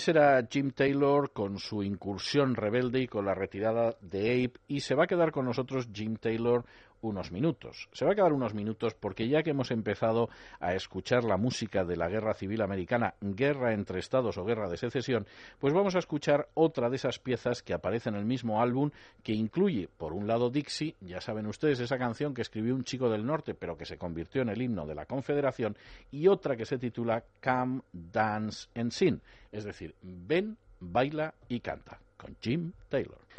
Ese era Jim Taylor con su incursión rebelde y con la retirada de Abe y se va a quedar con nosotros Jim Taylor unos minutos. Se va a quedar unos minutos porque ya que hemos empezado a escuchar la música de la Guerra Civil Americana, Guerra entre Estados o Guerra de Secesión, pues vamos a escuchar otra de esas piezas que aparece en el mismo álbum que incluye, por un lado, Dixie, ya saben ustedes, esa canción que escribió un chico del norte pero que se convirtió en el himno de la Confederación, y otra que se titula Come, Dance and Sing, es decir, ven, baila y canta, con Jim Taylor.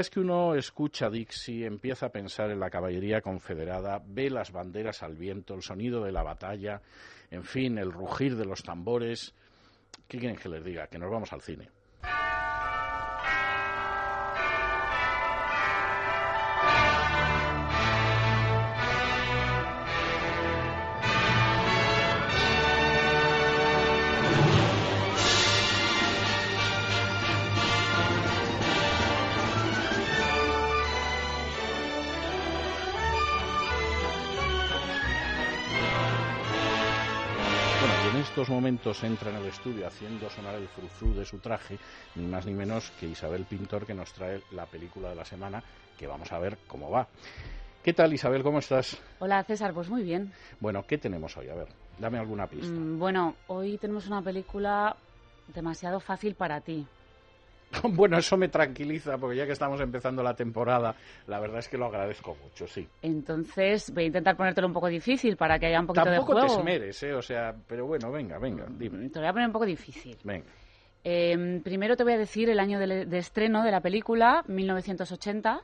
es que uno escucha Dixie, empieza a pensar en la caballería confederada, ve las banderas al viento, el sonido de la batalla, en fin, el rugir de los tambores. ¿Qué quieren que les diga? Que nos vamos al cine. Estos momentos entra en el estudio haciendo sonar el frufru de su traje, ni más ni menos que Isabel Pintor, que nos trae la película de la semana, que vamos a ver cómo va. ¿Qué tal, Isabel? ¿Cómo estás? Hola César, pues muy bien. Bueno, ¿qué tenemos hoy? A ver, dame alguna pista. Mm, bueno, hoy tenemos una película demasiado fácil para ti. Bueno, eso me tranquiliza, porque ya que estamos empezando la temporada, la verdad es que lo agradezco mucho, sí. Entonces voy a intentar ponértelo un poco difícil para que haya un poquito Tampoco de te juego. esmeres, ¿eh? O sea, pero bueno, venga, venga, dime. Te lo voy a poner un poco difícil. Venga. Eh, primero te voy a decir el año de, de estreno de la película, 1980.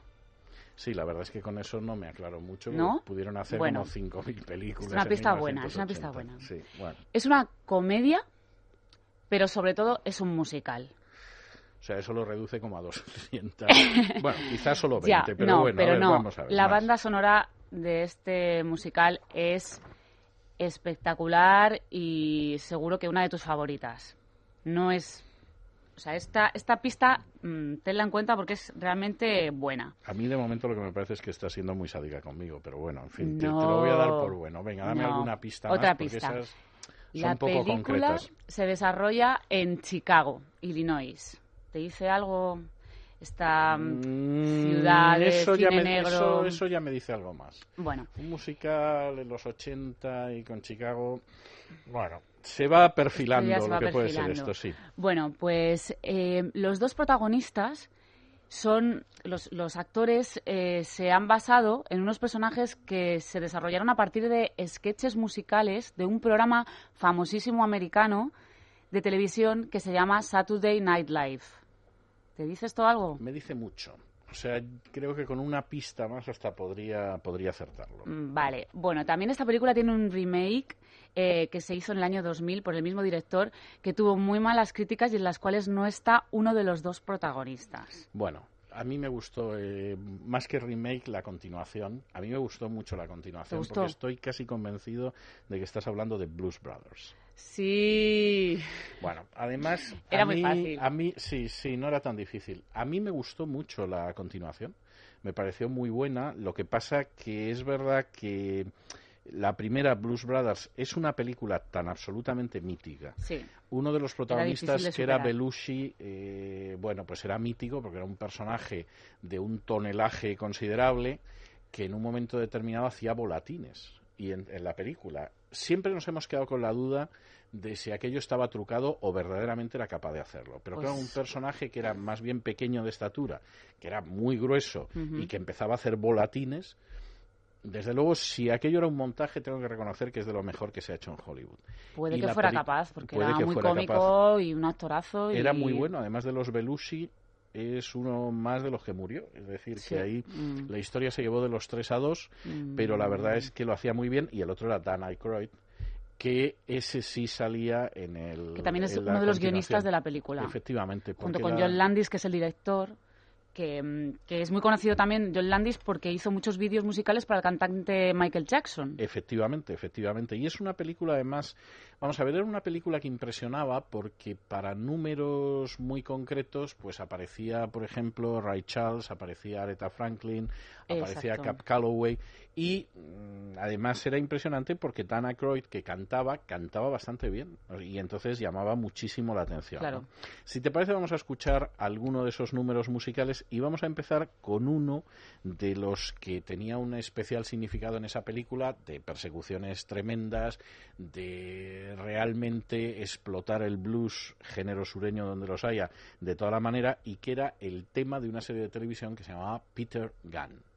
Sí, la verdad es que con eso no me aclaro mucho. ¿No? Pudieron hacer Bueno. como 5.000 películas. Es una en pista buena, es una 1980. pista buena. Sí, bueno. Es una comedia, pero sobre todo es un musical. O sea, eso lo reduce como a 200. bueno, quizás solo 20, ya, pero no, bueno, a pero ver, no. vamos a ver. la más. banda sonora de este musical es espectacular y seguro que una de tus favoritas. No es... O sea, esta, esta pista, mm, tenla en cuenta porque es realmente buena. A mí de momento lo que me parece es que está siendo muy sádica conmigo, pero bueno, en fin, te, lo voy a dar por bueno. Venga, dame alguna pista Otra más, pista. esas son La poco película concretas. se desarrolla en Chicago, Illinois. ¿Te dice algo esta mm, ciudad de eso, ya cine me, negro? eso, eso ya me dice algo más. Bueno, Un musical en los 80 y con Chicago, bueno, se va perfilando se lo va que puede ser perfilando. esto, sí. Bueno, pues eh, los dos protagonistas son los, los actores eh, se han basado en unos personajes que se desarrollaron a partir de sketches musicales de un programa famosísimo americano de televisión que se llama Saturday Night Live. ¿Te dice esto algo? Me dice mucho. O sea, creo que con una pista más hasta podría, podría acertarlo. Mm, Vale, bueno, también esta película tiene un remake eh, que se hizo en el año 2000 por el mismo director que tuvo muy malas críticas y en las cuales no está uno de los dos protagonistas. Bueno, a mí me gustó, eh, más que remake, la continuación. A mí me gustó mucho la continuación porque estoy casi convencido de que estás hablando de Blues Brothers. Sí. Bueno, además, Era a muy mí, fácil. a mí sí, sí, no era tan difícil. A mí me gustó mucho la continuación. Me pareció muy buena. Lo que pasa que es verdad que la primera Blues Brothers es una película tan absolutamente mítica. Sí. Uno de los protagonistas, que era. Belushi, eh, bueno, pues era mítico porque era un personaje de un tonelaje considerable que en un momento determinado hacía volatines. Y en, en la película siempre nos hemos quedado con la duda de si aquello estaba trucado o verdaderamente era capaz de hacerlo. Pero Pues- claro, un personaje que era más bien pequeño de estatura, que era muy grueso y que empezaba a hacer volatines, desde luego, si aquello era un montaje, tengo que reconocer que es de lo mejor que se ha hecho en Hollywood. Puede Y que fuera capaz, porque era muy cómico capaz. y un actorazo. y- Era muy bueno, además de los Belushi, es uno más de los que murió. Es decir, Sí. que ahí Mm. la historia se llevó de los 3 a 2, Mm. pero la verdad es que lo hacía muy bien. Y el otro era Dan Aykroyd, que ese sí salía en el. Que también es uno de los guionistas de la película. Efectivamente. Junto con la- John Landis, que es el director, que, mm, que es muy conocido también, John Landis, porque hizo muchos vídeos musicales para el cantante Michael Jackson. Efectivamente, efectivamente. Y es una película, además, vamos a ver, era una película que impresionaba porque para números muy concretos, pues aparecía, por ejemplo, Ray Charles, aparecía Aretha Franklin, aparecía Exacto. Cap Calloway y mm, además era impresionante porque Dan Aykroyd, que cantaba, cantaba bastante bien y entonces llamaba muchísimo la atención. Claro. ¿no? Si te parece, vamos a escuchar alguno de esos números musicales y vamos a empezar con uno de los que tenía un especial significado en esa película, de persecuciones tremendas, de realmente explotar el blues, género sureño donde los haya, de toda la manera, y que era el tema de una serie de televisión que se llamaba Peter Gunn.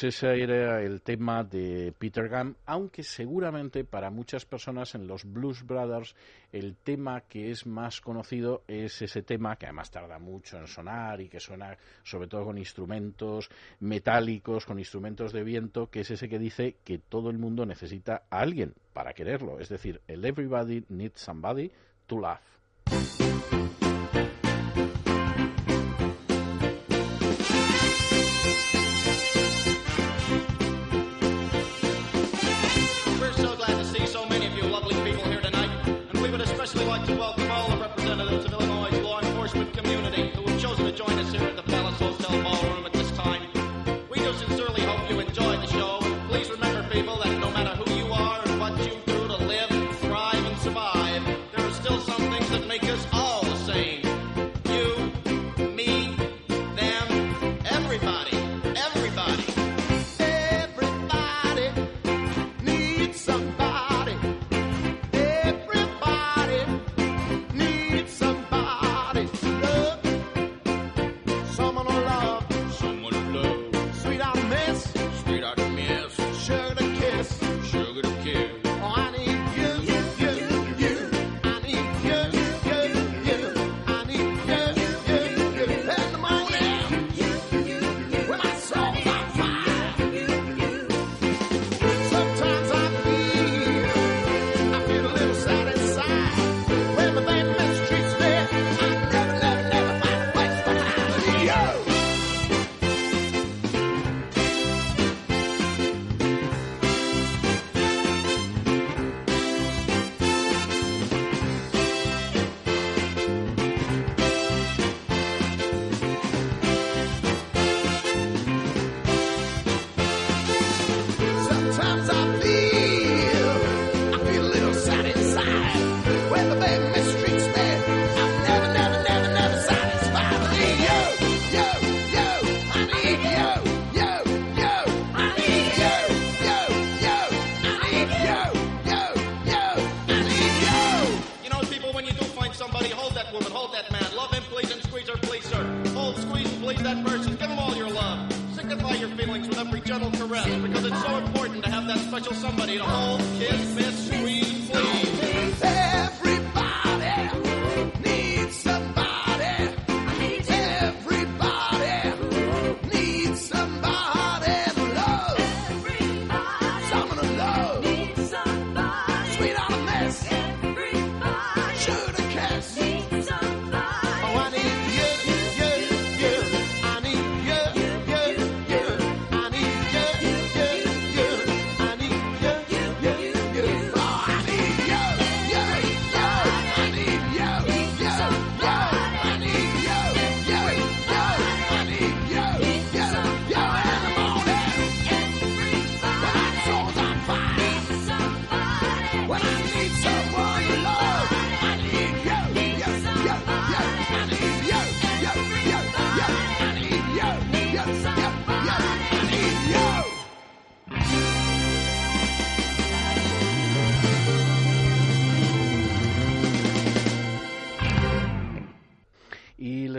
Pues ese era el tema de Peter Gunn, aunque seguramente para muchas personas en los Blues Brothers el tema que es más conocido es ese tema que además tarda mucho en sonar y que suena sobre todo con instrumentos metálicos, con instrumentos de viento, que es ese que dice que todo el mundo necesita a alguien para quererlo, es decir, el Everybody Needs Somebody to Love.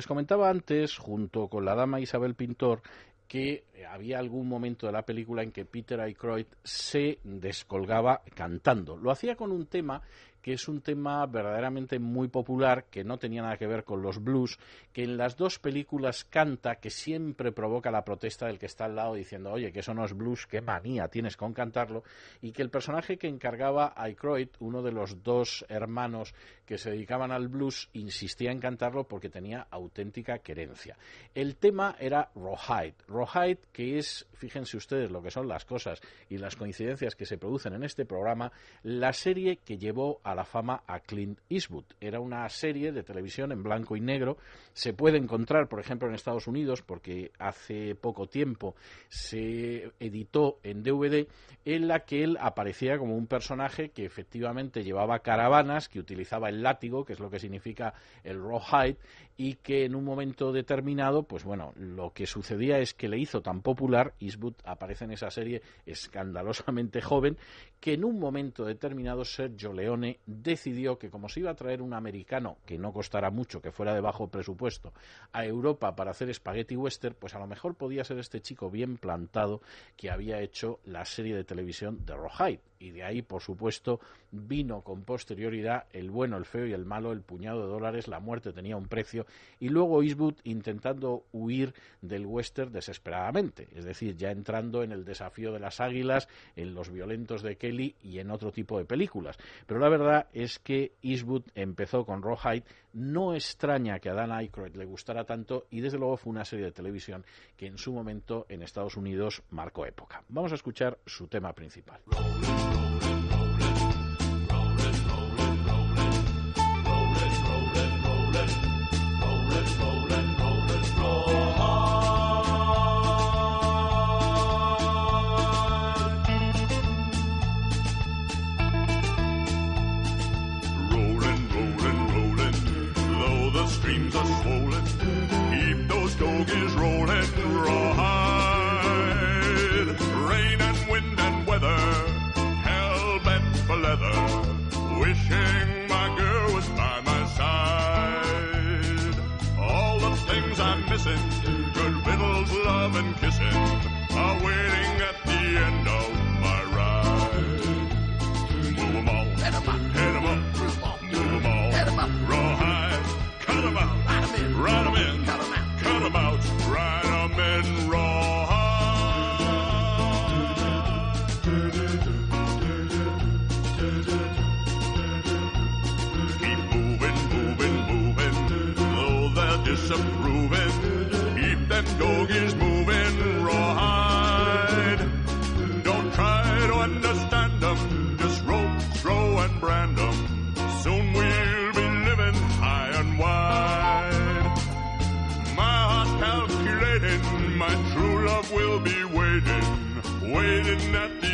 Comentaba antes, junto con la dama Isabel Pintor, que había algún momento de la película en que Peter Aykroyd se descolgaba cantando. Lo hacía con un tema que es un tema verdaderamente muy popular, que no tenía nada que ver con los blues, que en las dos películas canta, que siempre provoca la protesta del que está al lado diciendo, oye, que eso no es blues, qué manía tienes con cantarlo, y que el personaje que encargaba Aykroyd, uno de los dos hermanos que se dedicaban al blues, insistía en cantarlo porque tenía auténtica querencia. El tema era Rawhide. Rawhide, que es, fíjense ustedes lo que son las cosas y las coincidencias que se producen en este programa, la serie que llevó a la fama a Clint Eastwood. Era una serie de televisión en blanco y negro. Se puede encontrar, por ejemplo, en Estados Unidos, porque hace poco tiempo se editó en DVD, en la que él aparecía como un personaje que efectivamente llevaba caravanas, que utilizaba el látigo, que es lo que significa el rawhide, y que en un momento determinado, pues bueno, lo que sucedía es que le hizo tan popular, Eastwood aparece en esa serie escandalosamente joven, que en un momento determinado Sergio Leone decidió que como se iba a traer un americano que no costara mucho, que fuera de bajo presupuesto, a Europa para hacer spaghetti western, pues a lo mejor podía ser este chico bien plantado que había hecho la serie de televisión de Rawhide. Y de ahí, por supuesto, vino con posterioridad el bueno, el feo y el malo, el puñado de dólares, la muerte tenía un precio, y luego Eastwood intentando huir del western desesperadamente, es decir, ya entrando en el desafío de las águilas, en los violentos de Kelly y en otro tipo de películas. Pero la verdad es que Eastwood empezó con Rawhide, no extraña que a Dan Aykroyd le gustara tanto y desde luego fue una serie de televisión que en su momento en Estados Unidos marcó época. Vamos a escuchar su tema principal. Things I'm good riddles, love and kissing, are waiting at the end of my ride. Move 'em all, hit 'em up, hit 'em up, move 'em all, hit 'em up, rawhide, cut 'em out, ride 'em in, ride 'em in, them doggies moving, rawhide. Don't try to understand them, just rope, throw, and brand them. Soon we'll be living high and wide. My heart calculating, my true love will be waiting, waiting at the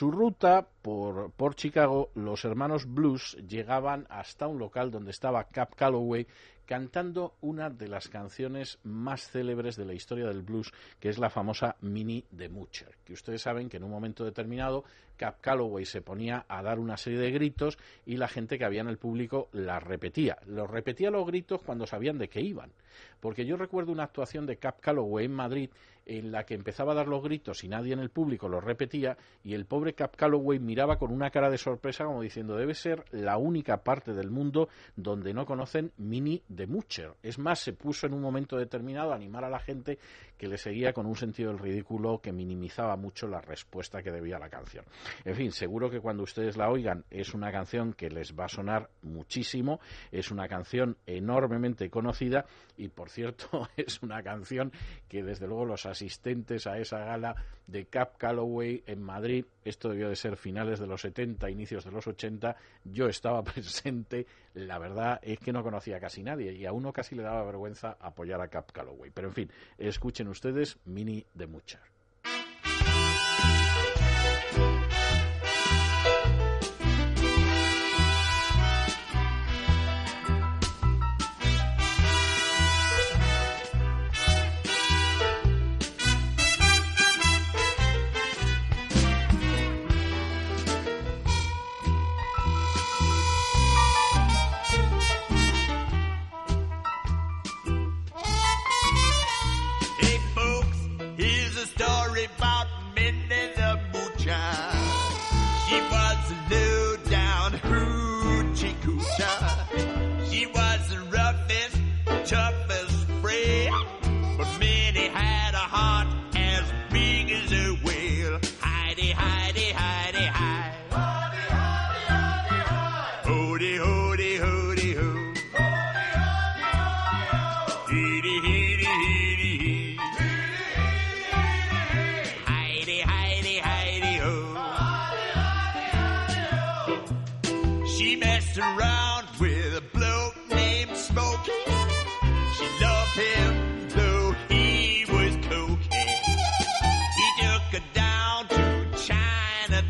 su ruta por, por Chicago, los hermanos Blues llegaban hasta un local donde estaba Cap Calloway cantando una de las canciones más célebres de la historia del blues, que es la famosa Mini de Mucher, que ustedes saben que en un momento determinado Cap Calloway se ponía a dar una serie de gritos y la gente que había en el público la repetía. Los repetía los gritos cuando sabían de qué iban. Porque yo recuerdo una actuación de Cap Calloway en Madrid en la que empezaba a dar los gritos y nadie en el público los repetía y el pobre Cap Calloway miraba con una cara de sorpresa como diciendo debe ser la única parte del mundo donde no conocen Mini de Mucher. Es más, se puso en un momento determinado a animar a la gente que le seguía con un sentido del ridículo que minimizaba mucho la respuesta que debía la canción. En fin, seguro que cuando ustedes la oigan es una canción que les va a sonar muchísimo, es una canción enormemente conocida y por cierto es una canción que desde luego los asistentes a esa gala de Cap Calloway en Madrid, esto debió de ser finales de los 70, inicios de los 80, yo estaba presente, la verdad es que no conocía a casi nadie y a uno casi le daba vergüenza apoyar a Cap Calloway. Pero en fin, escuchen ustedes Mini de Mucher.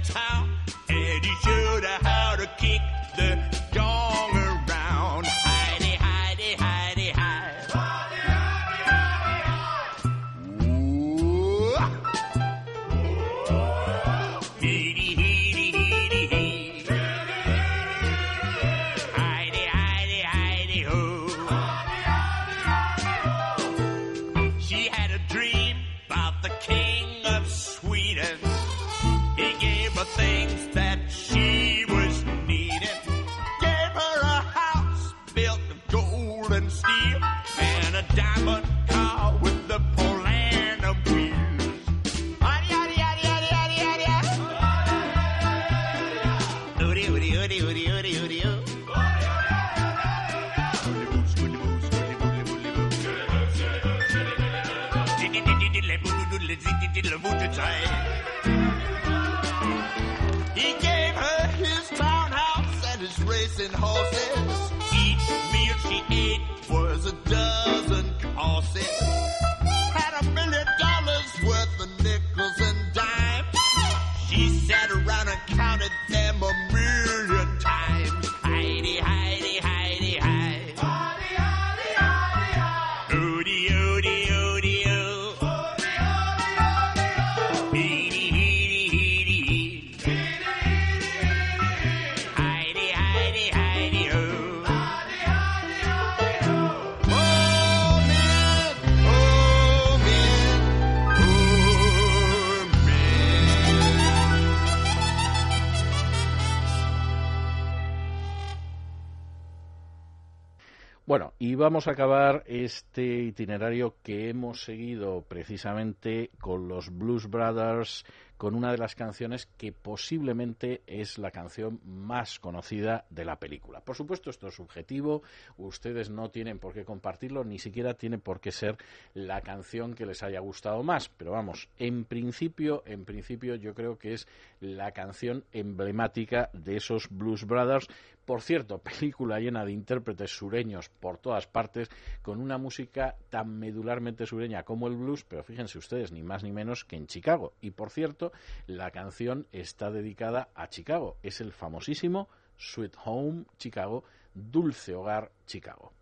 town. He gave her his townhouse and his racing horses. Vamos a acabar este itinerario que hemos seguido precisamente con los Blues Brothers, con una de las canciones que posiblemente es la canción más conocida de la película. Por supuesto, esto es subjetivo, ustedes no tienen por qué compartirlo, ni siquiera tiene por qué ser la canción que les haya gustado más, pero vamos, en principio, en principio yo creo que es la canción emblemática de esos Blues Brothers. Por cierto, película llena de intérpretes sureños por todas partes, con una música tan medularmente sureña como el blues, pero fíjense ustedes, ni más ni menos que en Chicago. Y por cierto, la canción está dedicada a Chicago. Es el famosísimo Sweet Home Chicago, Dulce Hogar Chicago.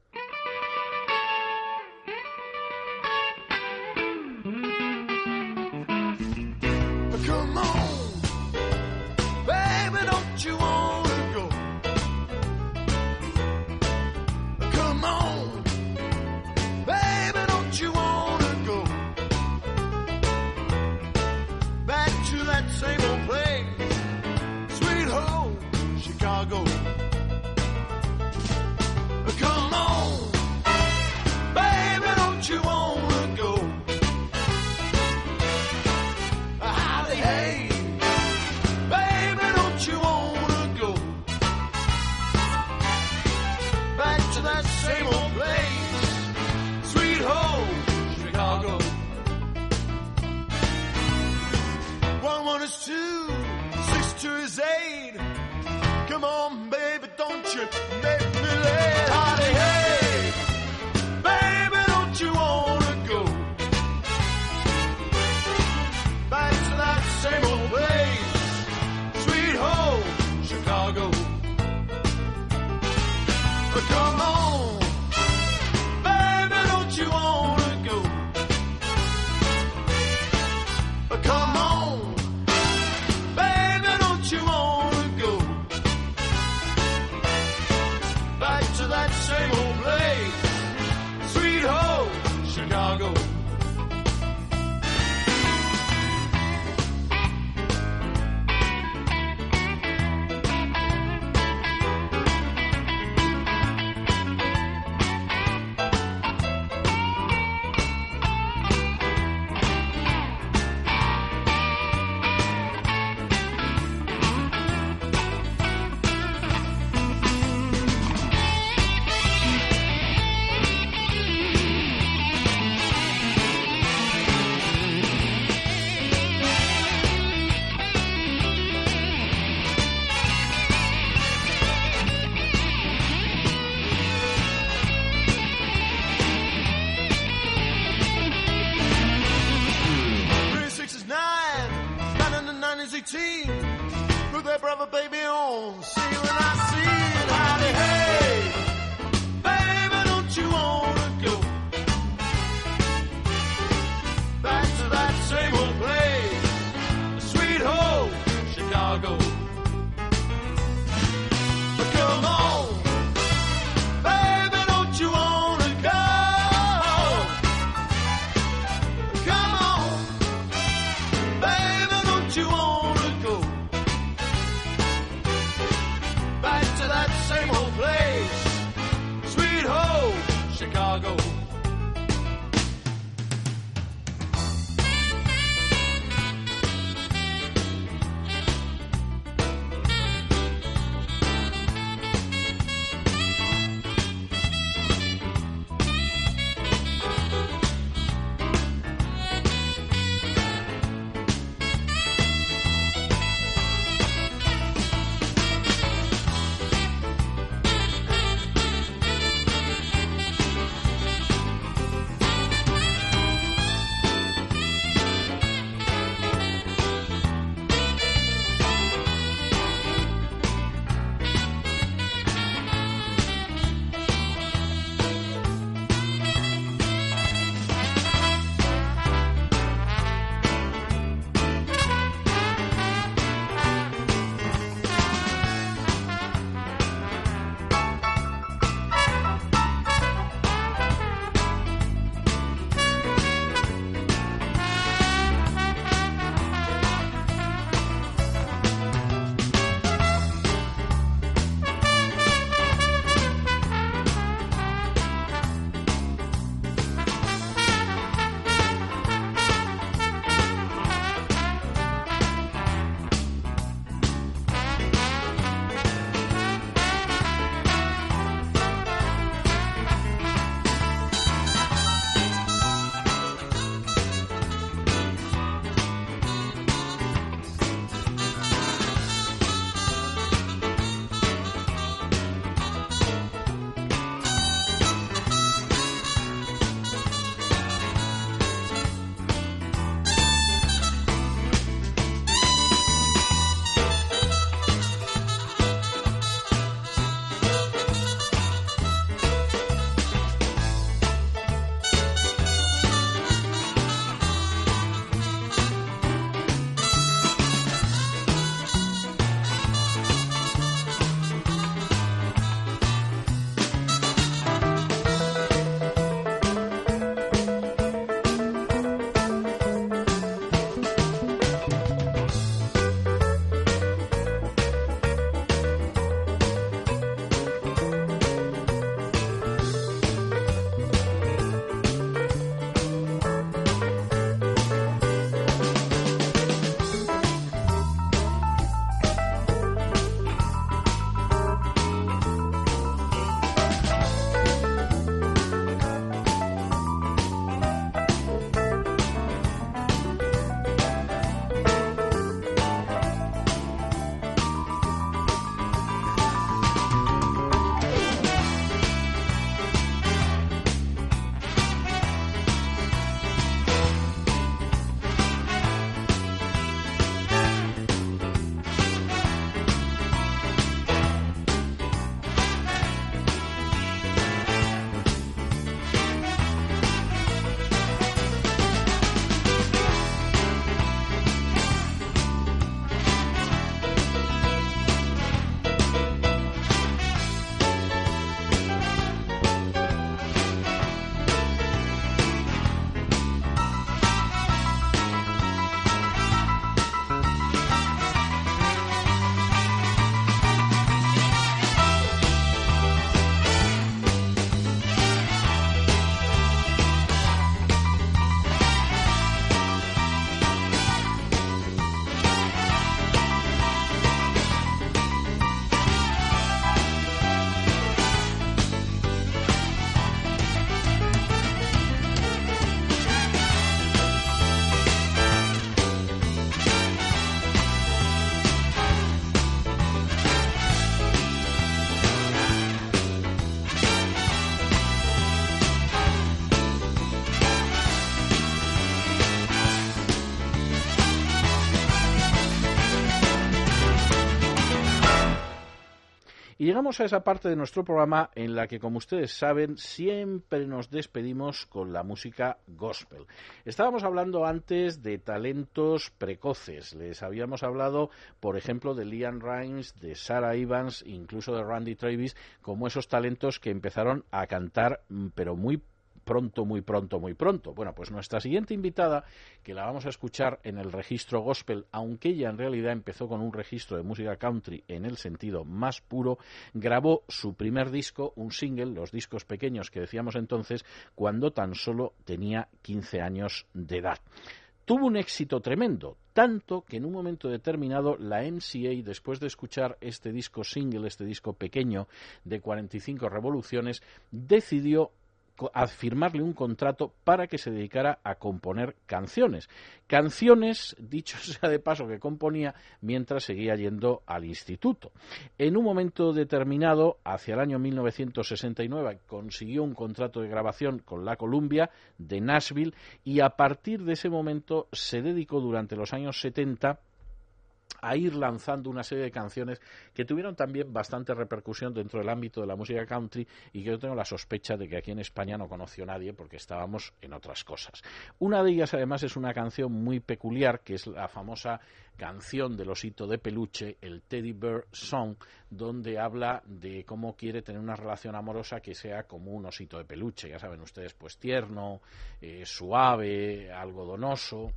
Llegamos a esa parte de nuestro programa en la que, como ustedes saben, siempre nos despedimos con la música gospel. Estábamos hablando antes de talentos precoces. Les habíamos hablado, por ejemplo, de Liam Rimes, de Sarah Evans, incluso de Randy Travis, como esos talentos que empezaron a cantar, mm, pero muy pronto, muy pronto, muy pronto. Bueno, pues nuestra siguiente invitada, que la vamos a escuchar en el registro gospel, aunque ella en realidad empezó con un registro de música country en el sentido más puro, grabó su primer disco, un single, los discos pequeños que decíamos entonces, cuando tan solo tenía 15 años de edad tuvo un éxito tremendo, tanto que en un momento determinado la MCA, después de escuchar este disco single, este disco pequeño de 45 revoluciones, decidió a firmarle un contrato para que se dedicara a componer canciones. Canciones, dicho sea de paso, que componía mientras seguía yendo al instituto. En un momento determinado, hacia el año 1969, consiguió un contrato de grabación con la Columbia de Nashville y a partir de ese momento se dedicó durante los años 70 a ir lanzando una serie de canciones que tuvieron también bastante repercusión dentro del ámbito de la música country y que yo tengo la sospecha de que aquí en España no conoció nadie porque estábamos en otras cosas. Una de ellas además es una canción muy peculiar que es la famosa canción del osito de peluche, el Teddy Bear Song, donde habla de cómo quiere tener una relación amorosa que sea como un osito de peluche, ya saben ustedes, pues tierno, eh, suave, algodonoso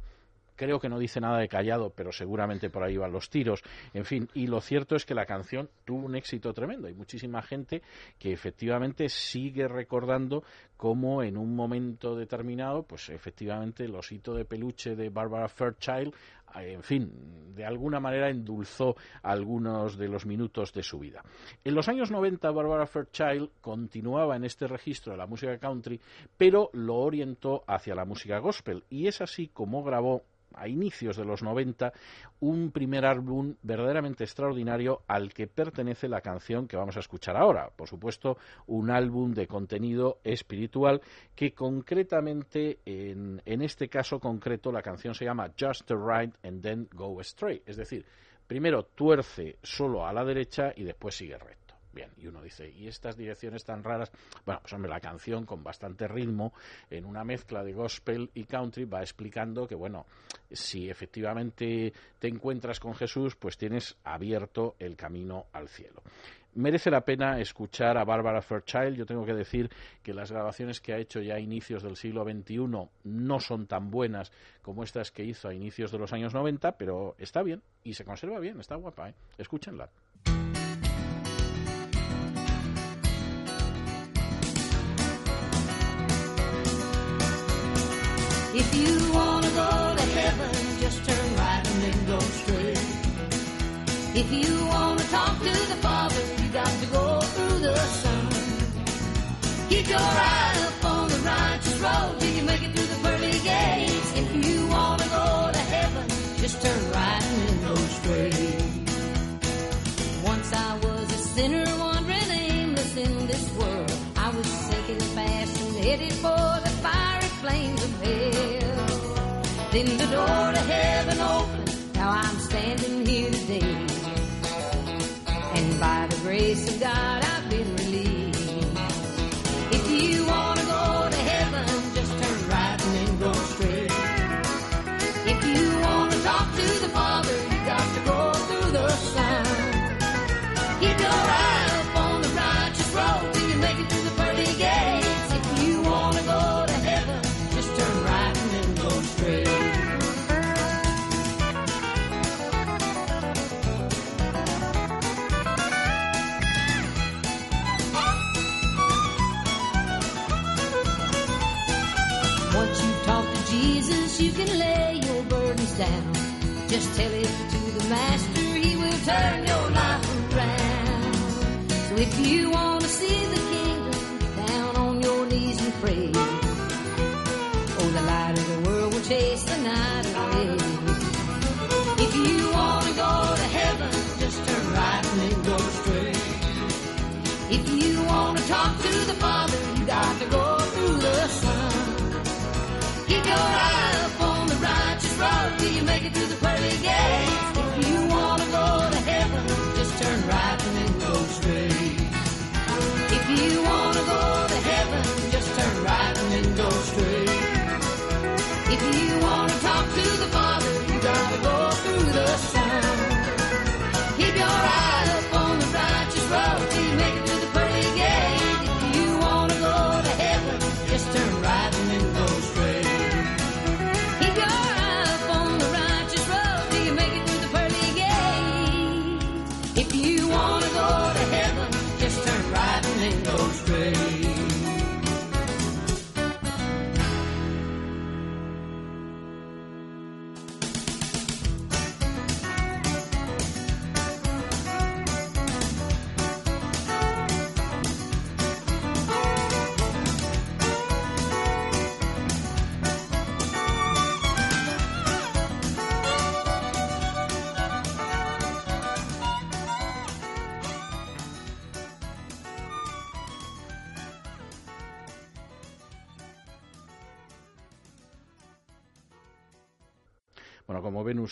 creo que no dice nada de callado, pero seguramente por ahí van los tiros. En fin, y lo cierto es que la canción tuvo un éxito tremendo. Hay muchísima gente que efectivamente sigue recordando cómo en un momento determinado, pues efectivamente el osito de peluche de Barbara Fairchild eh, en fin, de alguna manera endulzó algunos de los minutos de su vida. En los años 90, Barbara Fairchild continuaba en este registro de la música country, pero lo orientó hacia la música gospel, y es así como grabó a inicios de los 90 un primer álbum verdaderamente extraordinario al que pertenece la canción que vamos a escuchar ahora. Por supuesto, un álbum de contenido espiritual que concretamente, en, en este caso concreto, la canción se llama Just the Right and Then Go Straight. Es decir, primero tuerce solo a la derecha y después sigue recto. Bien, y uno dice, ¿y estas direcciones tan raras? Bueno, pues hombre, la canción con bastante ritmo, en una mezcla de gospel y country, va explicando que, bueno, si efectivamente te encuentras con Jesús, pues tienes abierto el camino al cielo. Merece la pena escuchar a Barbara Fairchild. Yo tengo que decir que las grabaciones que ha hecho ya a inicios del siglo XXI no son tan buenas como estas que hizo a inicios de los años 90, pero está bien y se conserva bien, está guapa. ¿eh? Escúchenla. If you wanna go to heaven, just turn right and then go straight. If you wanna talk to the Father, you got to go through the Son. Keep your eye cuidar. Turn your life around. So if you want to see the kingdom, down on your knees and pray.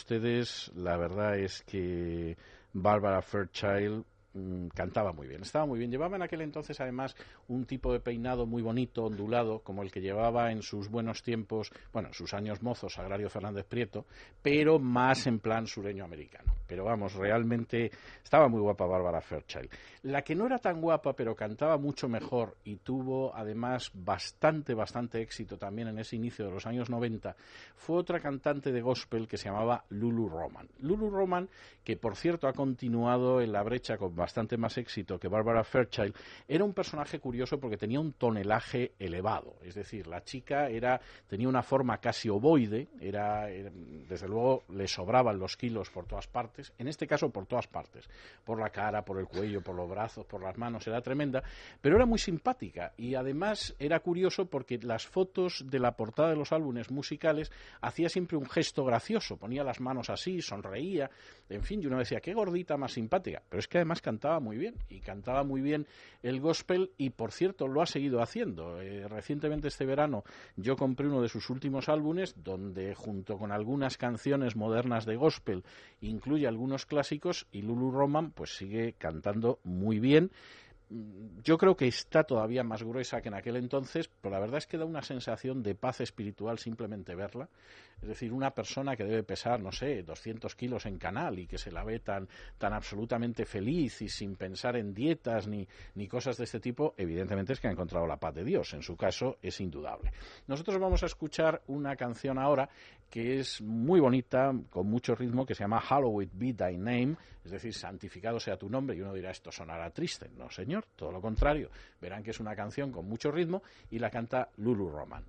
Ustedes, la verdad es que Barbara Fairchild cantaba muy bien, estaba muy bien. Llevaba en aquel entonces además un tipo de peinado muy bonito, ondulado, como el que llevaba en sus buenos tiempos, bueno, sus años mozos, Agrario Fernández Prieto, pero más en plan sureño americano. Pero vamos, realmente estaba muy guapa Bárbara Fairchild. La que no era tan guapa, pero cantaba mucho mejor y tuvo además bastante, bastante éxito también en ese inicio de los años 90, fue otra cantante de gospel que se llamaba Lulu Roman. Lulu Roman, que por cierto ha continuado en la brecha con bastante más éxito que Barbara Fairchild, era un personaje curioso porque tenía un tonelaje elevado. Es decir, la chica era, tenía una forma casi ovoide, era, desde luego le sobraban los kilos por todas partes, en este caso por todas partes, por la cara, por el cuello, por los brazos, por las manos, era tremenda, pero era muy simpática y además era curioso porque las fotos de la portada de los álbumes musicales hacía siempre un gesto gracioso, ponía las manos así, sonreía, en fin, y uno decía, qué gordita más simpática, pero es que además cantaba muy bien y cantaba muy bien el gospel y por cierto lo ha seguido haciendo. Eh, recientemente este verano yo compré uno de sus últimos álbumes donde junto con algunas canciones modernas de gospel incluye algunos clásicos y Lulu Roman pues sigue cantando muy bien. Mm, Yo creo que está todavía más gruesa que en aquel entonces, pero la verdad es que da una sensación de paz espiritual simplemente verla. Es decir, una persona que debe pesar, no sé, 200 kilos en canal y que se la ve tan, tan absolutamente feliz y sin pensar en dietas ni, ni cosas de este tipo, evidentemente es que ha encontrado la paz de Dios. En su caso es indudable. Nosotros vamos a escuchar una canción ahora que es muy bonita, con mucho ritmo, que se llama Hallowed Be Thy Name, es decir, santificado sea tu nombre. Y uno dirá, esto sonará triste. No, señor, todo lo contrario. Verán que es una canción con mucho ritmo y la canta Lulu Roman.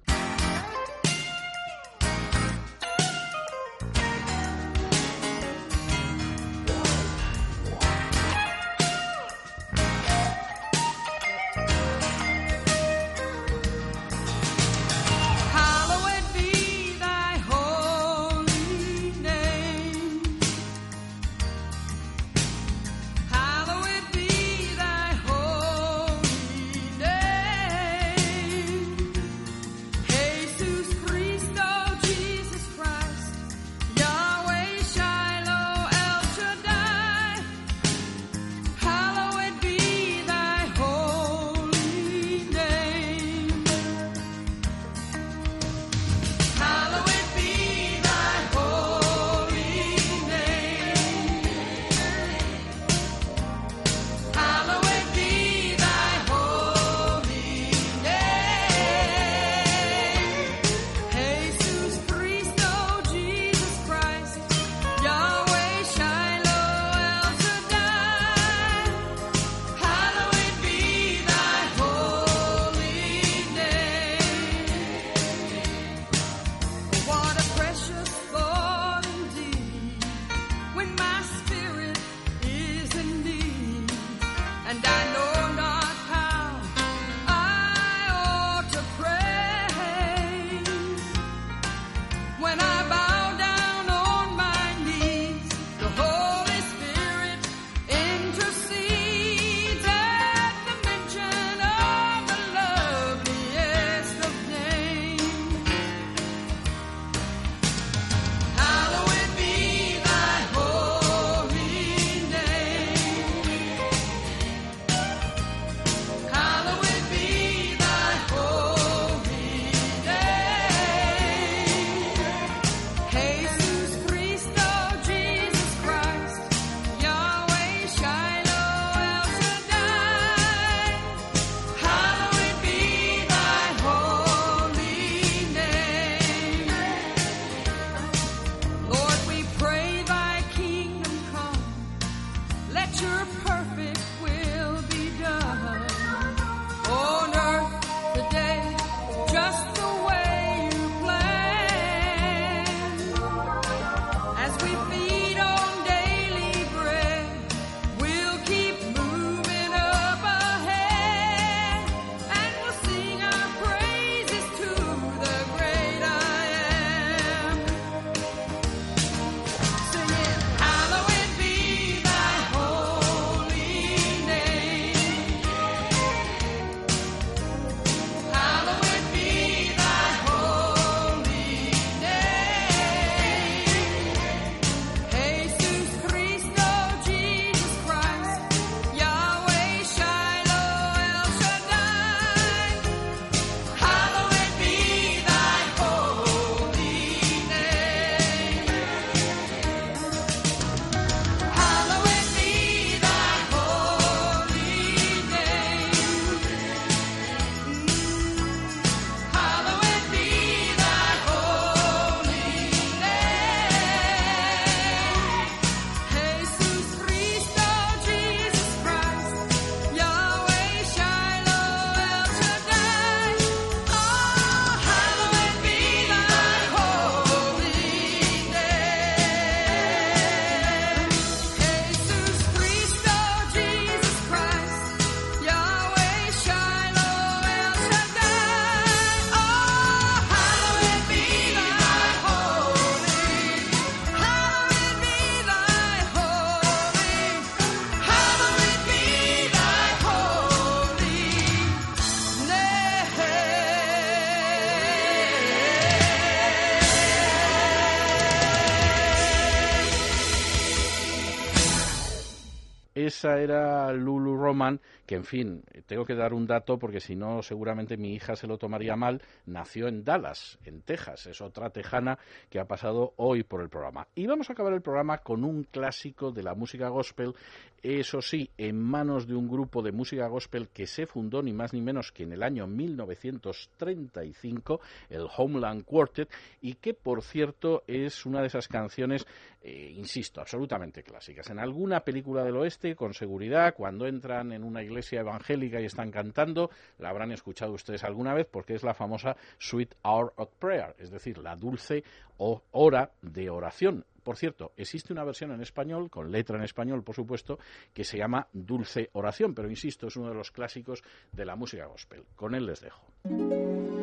Esa era Lulu Roman, que en fin, tengo que dar un dato porque si no seguramente mi hija se lo tomaría mal, nació en Dallas, en Texas, es otra tejana que ha pasado hoy por el programa. Y vamos a acabar el programa con un clásico de la música gospel, eso sí, en manos de un grupo de música gospel que se fundó ni más ni menos que en el año 1935, el Homeland Quartet, y que por cierto es una de esas canciones, eh, insisto, absolutamente clásicas. En alguna película del oeste, con seguridad, cuando entran en una iglesia evangélica y están cantando, la habrán escuchado ustedes alguna vez porque es la famosa Sweet Hour of Prayer, es decir, la dulce hora de oración. Por cierto, existe una versión en español, con letra en español, por supuesto, que se llama Dulce Oración, pero insisto, es uno de los clásicos de la música gospel. Con él les dejo.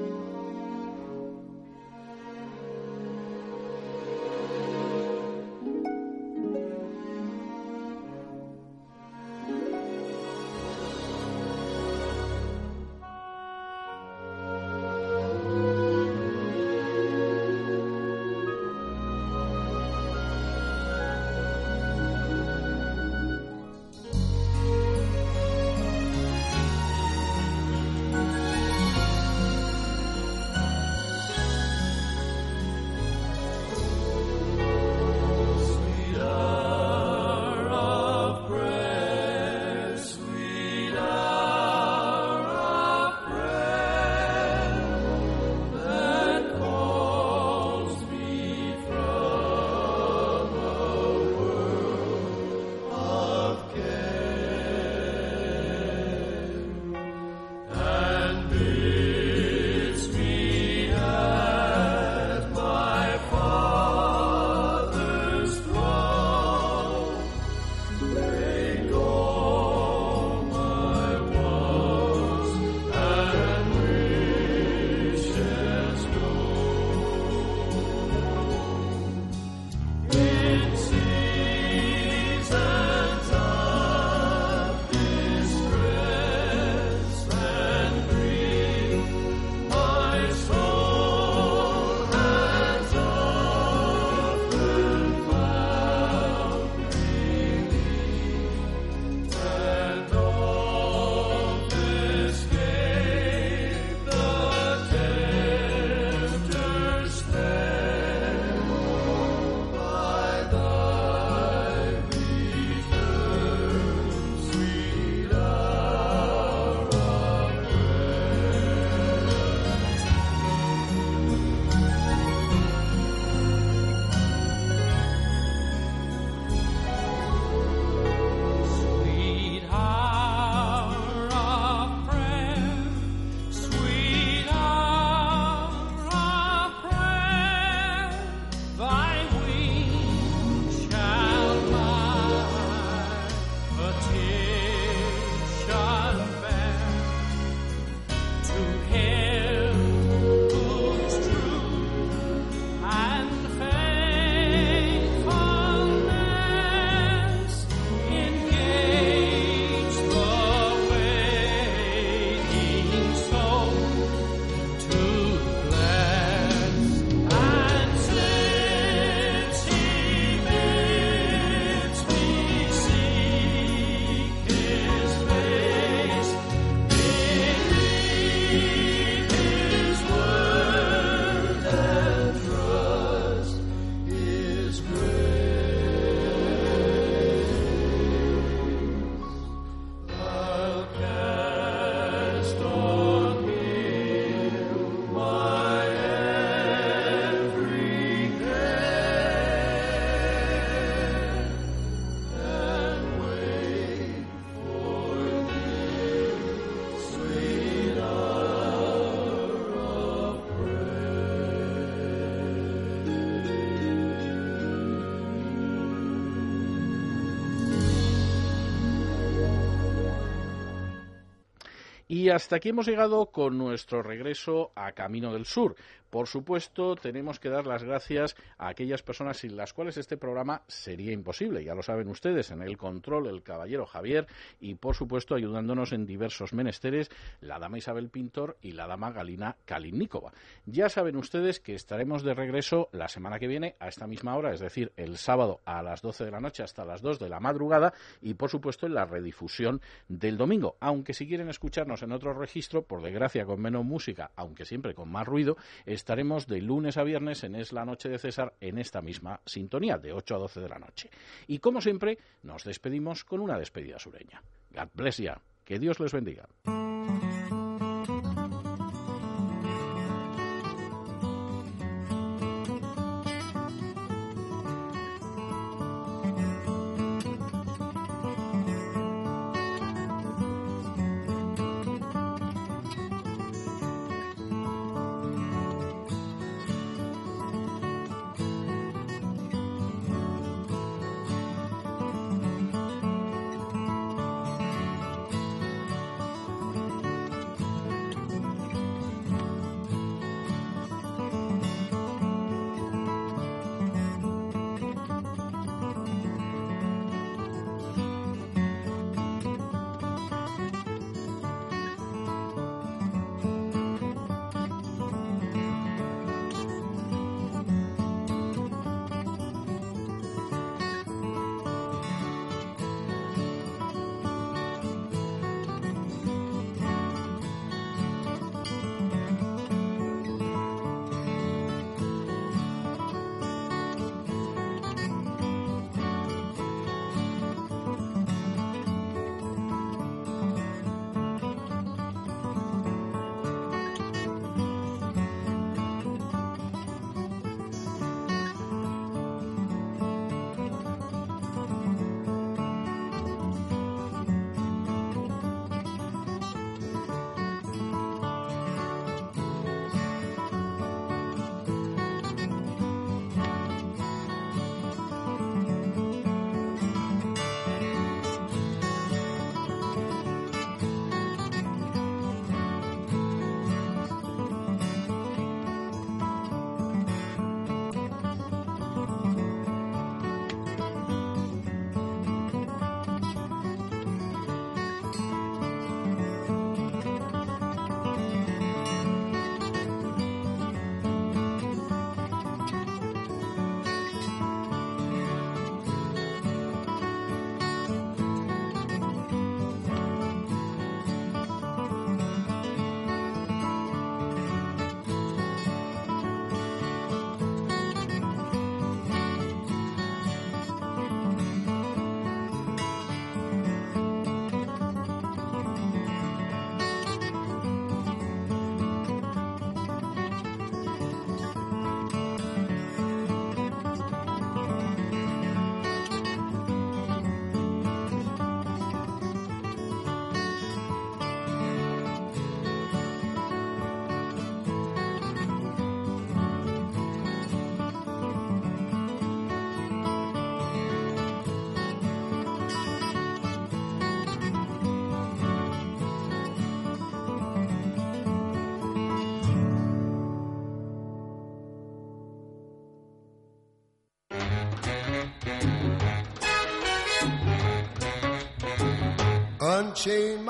Y hasta aquí hemos llegado con nuestro regreso a Camino del Sur. Por supuesto, tenemos que dar las gracias a aquellas personas sin las cuales este programa sería imposible. Ya lo saben ustedes, en el control el caballero Javier y, por supuesto, ayudándonos en diversos menesteres la dama Isabel Pintor y la dama Galina Kaliníkova. Ya saben ustedes que estaremos de regreso la semana que viene a esta misma hora, es decir, el sábado a las 12 de la noche hasta las 2 de la madrugada y, por supuesto, en la redifusión del domingo. Aunque si quieren escucharnos en otro registro, por desgracia con menos música, aunque siempre con más ruido, estaremos de lunes a viernes en Es la Noche de César en esta misma sintonía, de 8 a 12 de la noche. Y como siempre, nos despedimos con una despedida sureña. God bless ya. Que Dios les bendiga.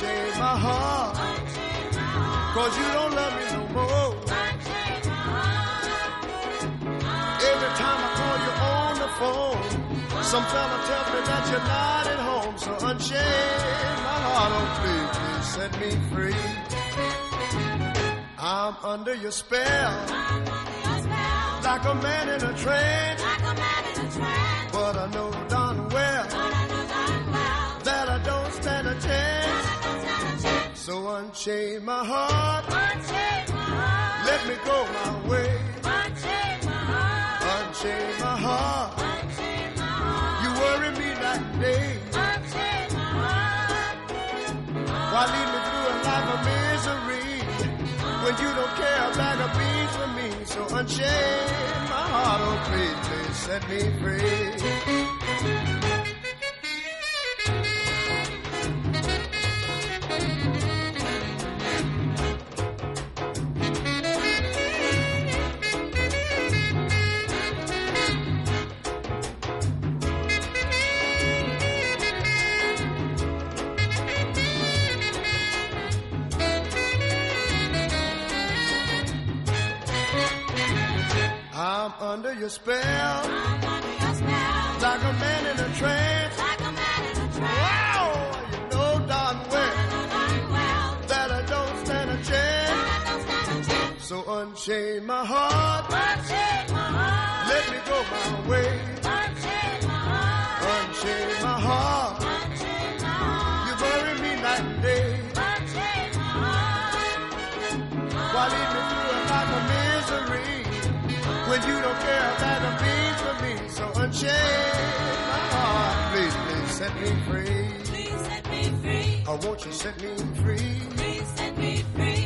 Unchain my heart. Cause you don't love me no more. Every time I call you on the phone, some fella tell me that you're not at home. So unchain my heart, oh please, please set me free. I'm under your spell, like a man in a trance. But I know chance. So unchain my heart, let me go my way. Unchain my heart. Unchain my heart. Unchain my heart. You worry me and day. Unchain my heart. Why lead me through a life of misery when you don't care a bag of beans for me? So unchain my heart, oh please, please set me free. Your spell. I'm under your spell. Like a man in a trance. Like a man in a trance. Wow, you know darn well well. that I don't stand a chance. I don't stand a chance. So unchain my heart. Unchain my heart. Let me go my way. Unchain my heart. Unchain my heart. Unchain my heart. You bury me night and day. Unchain my heart. Why lead me through a life of misery when you don't care about the means for me. So unchain my heart, please, please set me free. Please set me free. Oh, won't you set me free? Please set me free.